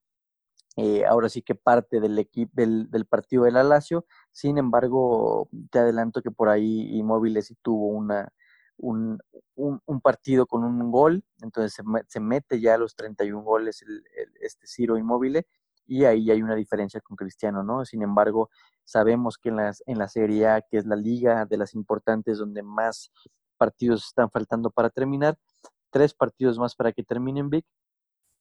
eh, ahora sí que parte del, equipo del, del, partido del Alacio. Sin embargo, te adelanto que por ahí Inmóviles sí tuvo una, un, un, partido con un gol. Entonces se, se, mete ya a los 31 goles el, este Ciro Inmóvil y ahí hay una diferencia con Cristiano, ¿no? Sin embargo, sabemos que en, las, en la Serie A, que es la liga de las importantes donde más partidos están faltando para terminar, tres partidos más para que terminen Big.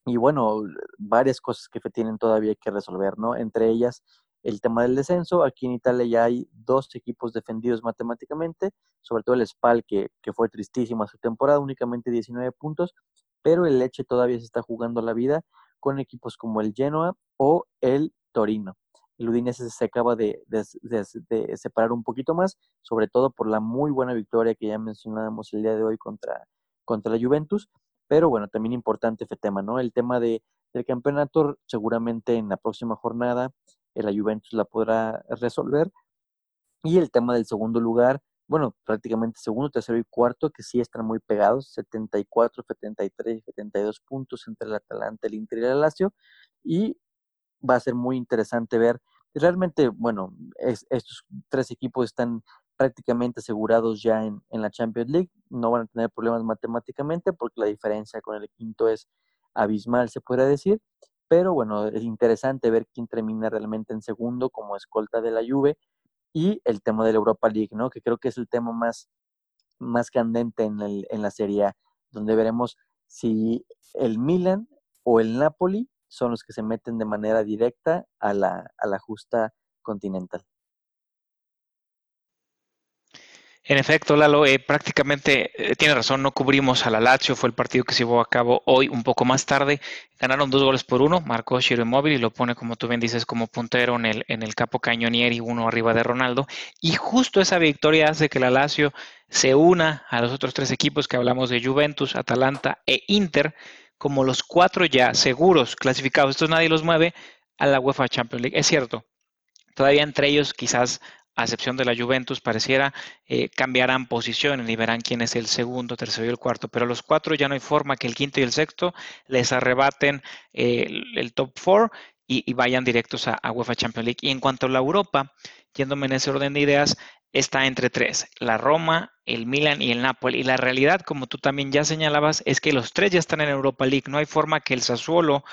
Y bueno, varias cosas que tienen todavía que resolver, ¿no? Entre ellas, el tema del descenso. Aquí en Italia ya hay dos equipos defendidos matemáticamente, sobre todo el Spal, que, que fue tristísima su temporada, únicamente 19 puntos, pero el Leche todavía se está jugando la vida con equipos como el Genoa o el Torino. El Udinese se acaba de, separar un poquito más, sobre todo por la muy buena victoria que ya mencionábamos el día de hoy contra, contra la Juventus. Pero bueno, también importante este tema, ¿no? El tema de, del campeonato, seguramente en la próxima jornada la Juventus la podrá resolver. Y el tema del segundo lugar, bueno, prácticamente segundo, tercero y cuarto, que sí están muy pegados, 74, 73, 72 puntos entre el Atalanta, el Inter y el Lazio. Y va a ser muy interesante ver. Realmente, bueno, estos tres equipos están prácticamente asegurados ya en, en, la Champions League. No van a tener problemas matemáticamente porque la diferencia con el quinto es abismal, se podría decir. Pero bueno, es interesante ver quién termina realmente en segundo como escolta de la Juve y el tema de la Europa League, ¿no? Que creo que es el tema más, más candente en, el, en la Serie A, donde veremos si el Milan o el Napoli son los que se meten de manera directa a la, a la justa continental. En efecto, Lalo, eh, prácticamente eh, tiene razón, no cubrimos a la Lazio, fue el partido que se llevó a cabo hoy un poco más tarde. Ganaron dos goles por uno, marcó Shiro Móvil y lo pone, como tú bien dices, como puntero en el, en el capo cañonieri, uno arriba de Ronaldo. Y justo esa victoria hace que la Lazio se una a los otros tres equipos que hablamos de Juventus, Atalanta e Inter, como los cuatro ya seguros clasificados, estos nadie los mueve a la UEFA Champions League. Es cierto, todavía entre ellos quizás a excepción de la Juventus, pareciera, eh, cambiarán posiciones y verán quién es el segundo, tercero y el cuarto. Pero los cuatro ya no hay forma que el quinto y el sexto les arrebaten eh, el, top four y, vayan directos a, a, UEFA Champions League. Y en cuanto a la Europa, yéndome en ese orden de ideas, está entre tres, la Roma, el Milan y el Napoli. Y la realidad, como tú también ya señalabas, es que los tres ya están en Europa League. No hay forma que el Sassuolo,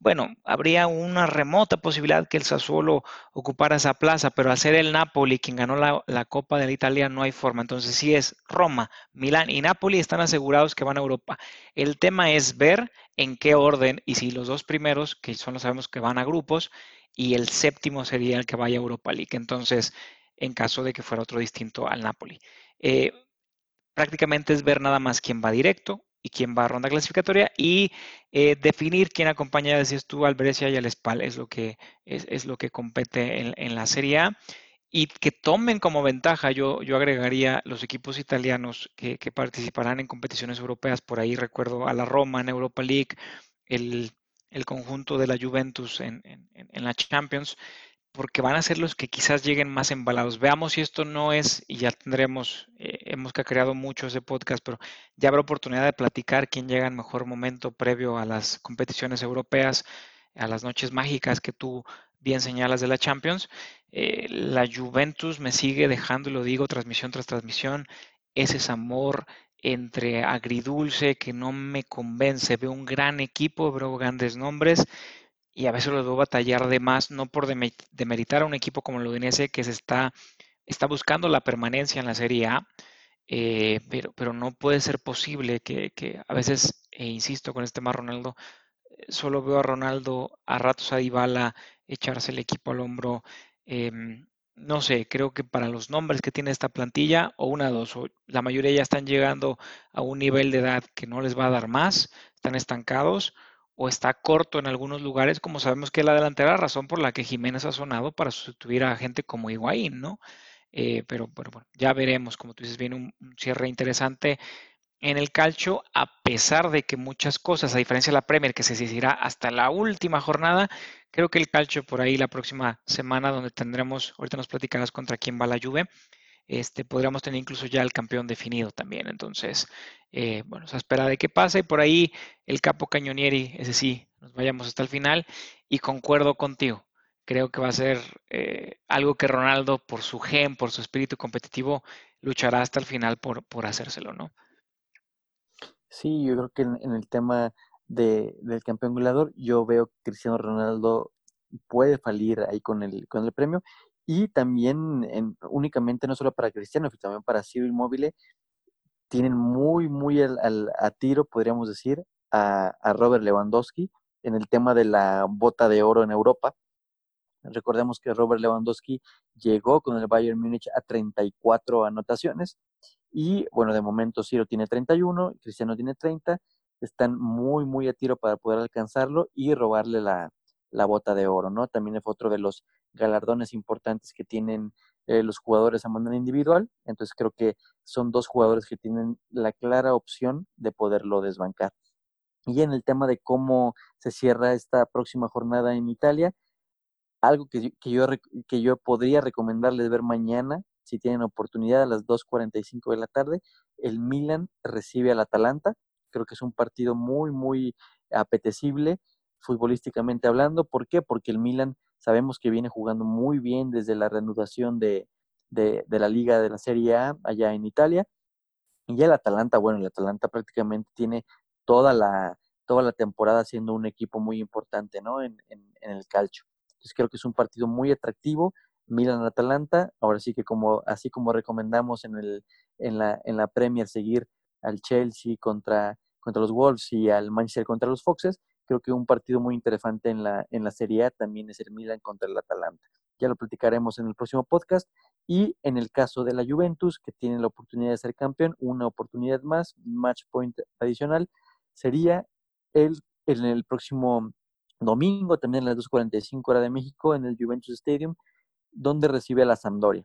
bueno, habría una remota posibilidad que el Sassuolo ocupara esa plaza, pero al ser el Napoli quien ganó la, Copa de la Italia no hay forma. Entonces sí es Roma, Milán y Napoli están asegurados que van a Europa. El tema es ver en qué orden y si los dos primeros, que son los sabemos que van a grupos, y el séptimo sería el que vaya a Europa League. Entonces, en caso de que fuera otro distinto al Napoli. Eh, prácticamente es ver nada más quién va directo y quién va a ronda clasificatoria y eh, definir quién acompaña, decías tú, al Brescia y al Spal, es lo que, es, lo que compete en, la Serie A. Y que tomen como ventaja, yo, yo agregaría los equipos italianos que, participarán en competiciones europeas, por ahí recuerdo a la Roma en Europa League, el, conjunto de la Juventus en, en la Champions, porque van a ser los que quizás lleguen más embalados. Veamos si esto no es, y ya tendremos, eh, hemos creado mucho ese podcast, pero ya habrá oportunidad de platicar quién llega en mejor momento previo a las competiciones europeas, a las noches mágicas que tú bien señalas de la Champions. Eh, la Juventus me sigue dejando, y lo digo transmisión tras transmisión, ese amor entre agridulce que no me convence. Veo un gran equipo, veo grandes nombres y a veces lo debo batallar de más, no por demeritar a un equipo como el Udinese que se está, está buscando la permanencia en la Serie A, eh, pero, pero no puede ser posible que, a veces, e insisto con este más Ronaldo, eh, solo veo a Ronaldo a ratos a Dybala echarse el equipo al hombro. Em, no sé, creo que para los nombres que tiene esta plantilla, o una dos, o la mayoría ya están llegando a un nivel de edad que no les va a dar más, están estancados, o está corto en algunos lugares, como sabemos que es la delantera, razón por la que Jiménez ha sonado para sustituir a gente como Higuaín, ¿no? Eh, pero, bueno, ya veremos, como tú dices, viene un, cierre interesante en el calcio, a pesar de que muchas cosas, a diferencia de la Premier, que se decidirá hasta la última jornada, creo que el calcio por ahí la próxima semana, donde tendremos, ahorita nos platicarás contra quién va la Juve, este, podríamos tener incluso ya el campeón definido también. Entonces, eh, bueno, se espera de que pase. Por ahí el capo Cañonieri, ese sí, nos vayamos hasta el final. Y concuerdo contigo. Creo que va a ser eh, algo que Ronaldo, por su gen, por su espíritu competitivo, luchará hasta el final por, por hacérselo, ¿no? Sí, yo creo que en, el tema de, del campeón goleador, yo veo que Cristiano Ronaldo puede salir ahí con el, con el premio y también únicamente no solo para Cristiano, sino también para Ciro Inmóvil, tienen muy, muy al, a tiro, podríamos decir, a, a Robert Lewandowski en el tema de la bota de oro en Europa. Recordemos que Robert Lewandowski llegó con el Bayern Múnich a 34 anotaciones y bueno, de momento Ciro tiene 31, Cristiano tiene 30, están muy, muy a tiro para poder alcanzarlo y robarle la, la bota de oro, ¿no? También fue otro de los galardones importantes que tienen eh, los jugadores a manera individual, entonces creo que son dos jugadores que tienen la clara opción de poderlo desbancar. Y en el tema de cómo se cierra esta próxima jornada en Italia, algo que, que, yo, que yo podría recomendarles ver mañana, si tienen oportunidad, a las 2.45 de la tarde, el Milan recibe al Atalanta. Creo que es un partido muy, muy apetecible futbolísticamente hablando. ¿Por qué? Porque el Milan sabemos que viene jugando muy bien desde la reanudación de, de, la Liga de la Serie A allá en Italia. Y el Atalanta, bueno, el Atalanta prácticamente tiene toda la, toda la temporada siendo un equipo muy importante, ¿no? En, en, en el calcio. Entonces creo que es un partido muy atractivo. Milan-Atalanta, ahora sí que como, así como recomendamos en, el, en, la, en la Premier seguir al Chelsea contra, contra los Wolves y al Manchester contra los Foxes, creo que un partido muy interesante en la, en la Serie A también es el Milan contra el Atalanta. Ya lo platicaremos en el próximo podcast. Y en el caso de la Juventus, que tiene la oportunidad de ser campeón, una oportunidad más, match point adicional, sería el, el próximo domingo, también a las 2.45 hora de México, en el Juventus Stadium, donde recibe a la Sampdoria.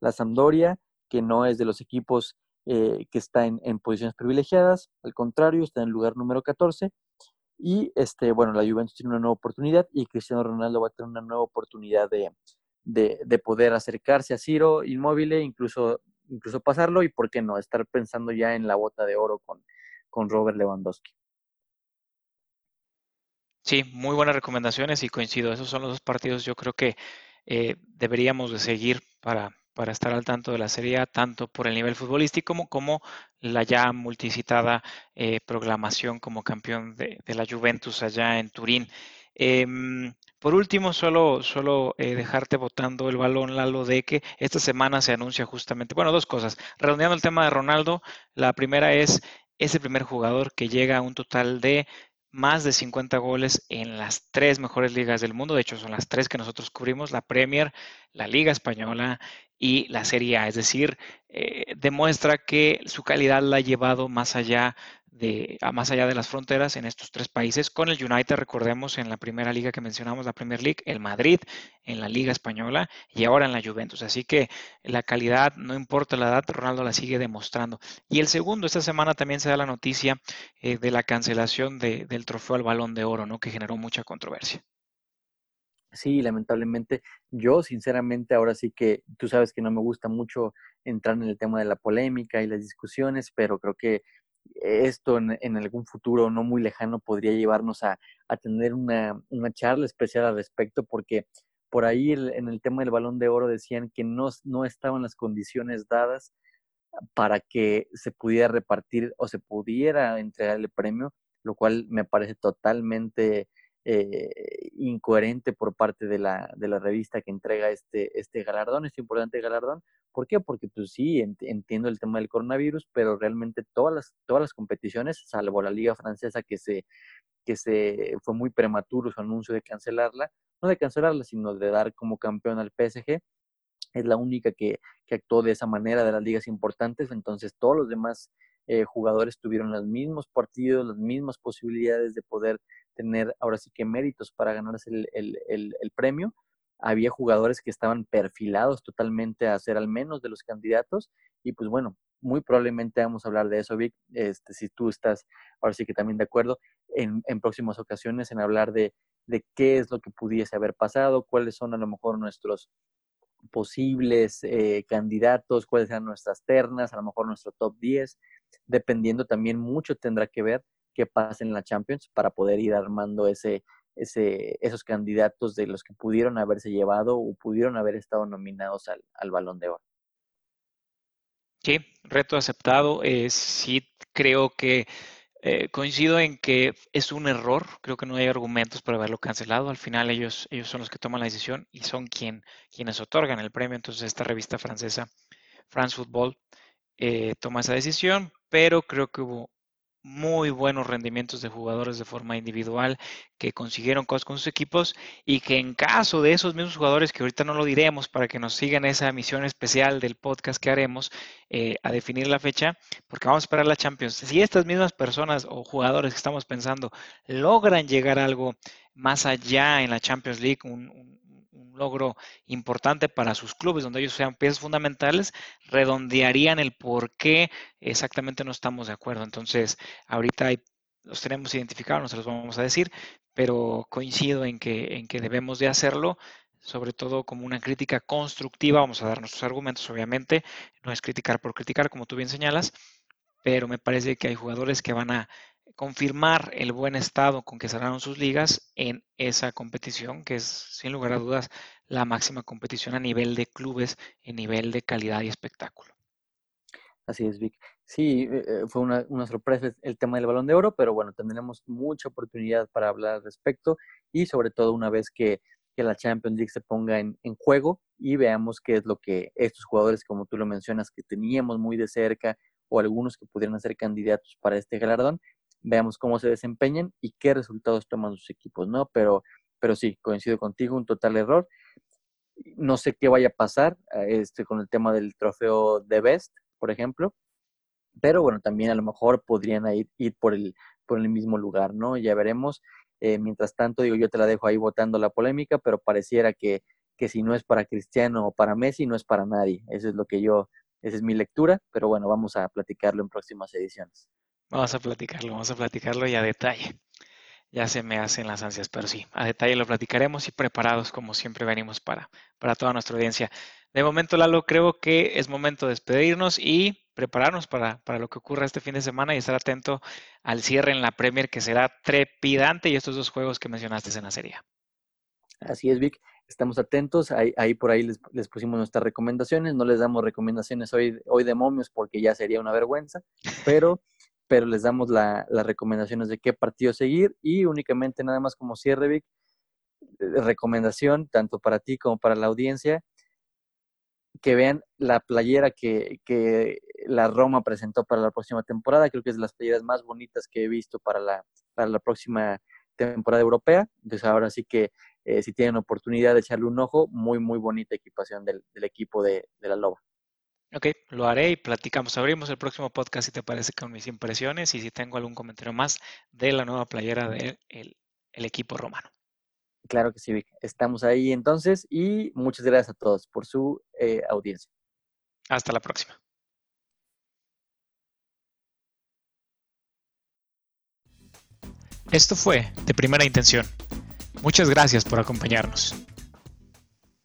La Sampdoria, que no es de los equipos eh, que está en, en, posiciones privilegiadas, al contrario, está en el lugar número 14. Y este, bueno, la Juventus tiene una nueva oportunidad y Cristiano Ronaldo va a tener una nueva oportunidad de, de, de poder acercarse a Ciro inmóvil, incluso, incluso pasarlo y, ¿por qué no?, estar pensando ya en la bota de oro con, con Robert Lewandowski. Sí, muy buenas recomendaciones y coincido. Esos son los dos partidos yo creo que eh, deberíamos de seguir para, para estar al tanto de la Serie A, tanto por el nivel futbolístico como, la ya multicitada eh, proclamación como campeón de, la Juventus allá en Turín. Eh, por último, solo, solo eh, dejarte votando el balón, Lalo, de que esta semana se anuncia justamente, bueno, dos cosas. Redondeando el tema de Ronaldo, la primera es, es el primer jugador que llega a un total de más de 50 goles en las tres mejores ligas del mundo. De hecho, son las tres que nosotros cubrimos, la Premier, la Liga Española y la Serie A. Es decir, eh, demuestra que su calidad la ha llevado más allá de, a más allá de las fronteras en estos tres países. Con el United, recordemos, en la primera liga que mencionamos, la Premier League, el Madrid en la Liga Española y ahora en la Juventus. Así que la calidad, no importa la edad, Ronaldo la sigue demostrando. Y el segundo, esta semana también se da la noticia eh, de la cancelación de, del trofeo al balón de oro, ¿no? que generó mucha controversia. Sí, lamentablemente. Yo, sinceramente, ahora sí que tú sabes que no me gusta mucho entrar en el tema de la polémica y las discusiones, pero creo que esto en, algún futuro no muy lejano podría llevarnos a, tener una, una, charla especial al respecto, porque por ahí el, en el tema del balón de oro decían que no, no estaban las condiciones dadas para que se pudiera repartir o se pudiera entregar el premio, lo cual me parece totalmente eh, incoherente por parte de la, de la revista que entrega este, este galardón, este importante galardón, ¿Por qué? Porque pues sí, entiendo el tema del coronavirus, pero realmente todas las, todas las competiciones, salvo la liga francesa que se, que se fue muy prematuro su anuncio de cancelarla, no de cancelarla, sino de dar como campeón al PSG, es la única que, que actuó de esa manera de las ligas importantes, entonces todos los demás eh, jugadores tuvieron los mismos partidos, las mismas posibilidades de poder tener ahora sí que méritos para ganarse el, el, el, premio. Había jugadores que estaban perfilados totalmente a ser al menos de los candidatos y pues bueno, muy probablemente vamos a hablar de eso, Vic, este, si tú estás ahora sí que también de acuerdo en, en próximas ocasiones en hablar de, de qué es lo que pudiese haber pasado, cuáles son a lo mejor nuestros posibles eh, candidatos, cuáles sean nuestras ternas, a lo mejor nuestro top 10, dependiendo también mucho tendrá que ver qué pasa en la Champions para poder ir armando ese, esos candidatos de los que pudieron haberse llevado o pudieron haber estado nominados al, al balón de oro. Sí, reto aceptado. Eh, sí, creo que eh, coincido en que es un error. Creo que no hay argumentos para haberlo cancelado. Al final ellos, ellos son los que toman la decisión y son quien, quienes otorgan el premio. Entonces esta revista francesa, France Football, eh, toma esa decisión, pero creo que hubo muy buenos rendimientos de jugadores de forma individual que consiguieron cosas con sus equipos y que en caso de esos mismos jugadores, que ahorita no lo diremos para que nos sigan esa misión especial del podcast que haremos eh, a definir la fecha, porque vamos a esperar la Champions. Si estas mismas personas o jugadores que estamos pensando logran llegar algo más allá en la Champions League, un logro importante para sus clubes, donde ellos sean piezas fundamentales, redondearían el por qué exactamente no estamos de acuerdo. Entonces, ahorita los tenemos identificados, no se los vamos a decir, pero coincido en que, en que debemos de hacerlo, sobre todo como una crítica constructiva. Vamos a dar nuestros argumentos, obviamente, no es criticar por criticar, como tú bien señalas, pero me parece que hay jugadores que van a confirmar el buen estado con que cerraron sus ligas en esa competición, que es sin lugar a dudas la máxima competición a nivel de clubes, en nivel de calidad y espectáculo. Así es, Vic. Sí, eh, eh, fue una, sorpresa el tema del balón de oro, pero bueno, tendremos mucha oportunidad para hablar al respecto y sobre todo una vez que, la Champions League se ponga en, en, juego y veamos qué es lo que estos jugadores, como tú lo mencionas, que teníamos muy de cerca o algunos que pudieran ser candidatos para este galardón, veamos cómo se desempeñan y qué resultados toman sus equipos, ¿no? Pero, pero sí, coincido contigo, un total error. No sé qué vaya a pasar este, con el tema del trofeo de Best, por ejemplo, pero bueno, también a lo mejor podrían ir, ir por, el, por el mismo lugar, ¿no? Ya veremos. Eh, mientras tanto, digo, yo te la dejo ahí votando la polémica, pero pareciera que, que si no es para Cristiano o para Messi, no es para nadie. Eso es lo que yo, esa es mi lectura, pero bueno, vamos a platicarlo en próximas ediciones. Vamos a platicarlo, vamos a platicarlo y a detalle. Ya se me hacen las ansias, pero sí, a detalle lo platicaremos y preparados como siempre venimos para, para toda nuestra audiencia. De momento, Lalo, creo que es momento de despedirnos y prepararnos para, para lo que ocurra este fin de semana y estar atento al cierre en la Premier que será trepidante y estos dos juegos que mencionaste en la serie. Así es, Vic. Estamos atentos. Ahí, ahí por ahí les, les, pusimos nuestras recomendaciones. No les damos recomendaciones hoy, hoy de momios porque ya sería una vergüenza, pero pero les damos las recomendaciones de qué partido seguir y únicamente nada más como cierre, Vic, eh, recomendación tanto para ti como para la audiencia, que vean la playera que, que, la Roma presentó para la próxima temporada. Creo que es de las playeras más bonitas que he visto para la, para la próxima temporada europea. Entonces ahora sí que eh, si tienen oportunidad de echarle un ojo, muy, muy bonita equipación del, del equipo de, de la Loba. Ok, lo haré y platicamos. Abrimos el próximo podcast si te parece con mis impresiones y si tengo algún comentario más de la nueva playera del el equipo romano. Claro que sí, Vic. Estamos ahí entonces y muchas gracias a todos por su eh, audiencia. Hasta la próxima. Esto fue De Primera Intención. Muchas gracias por acompañarnos.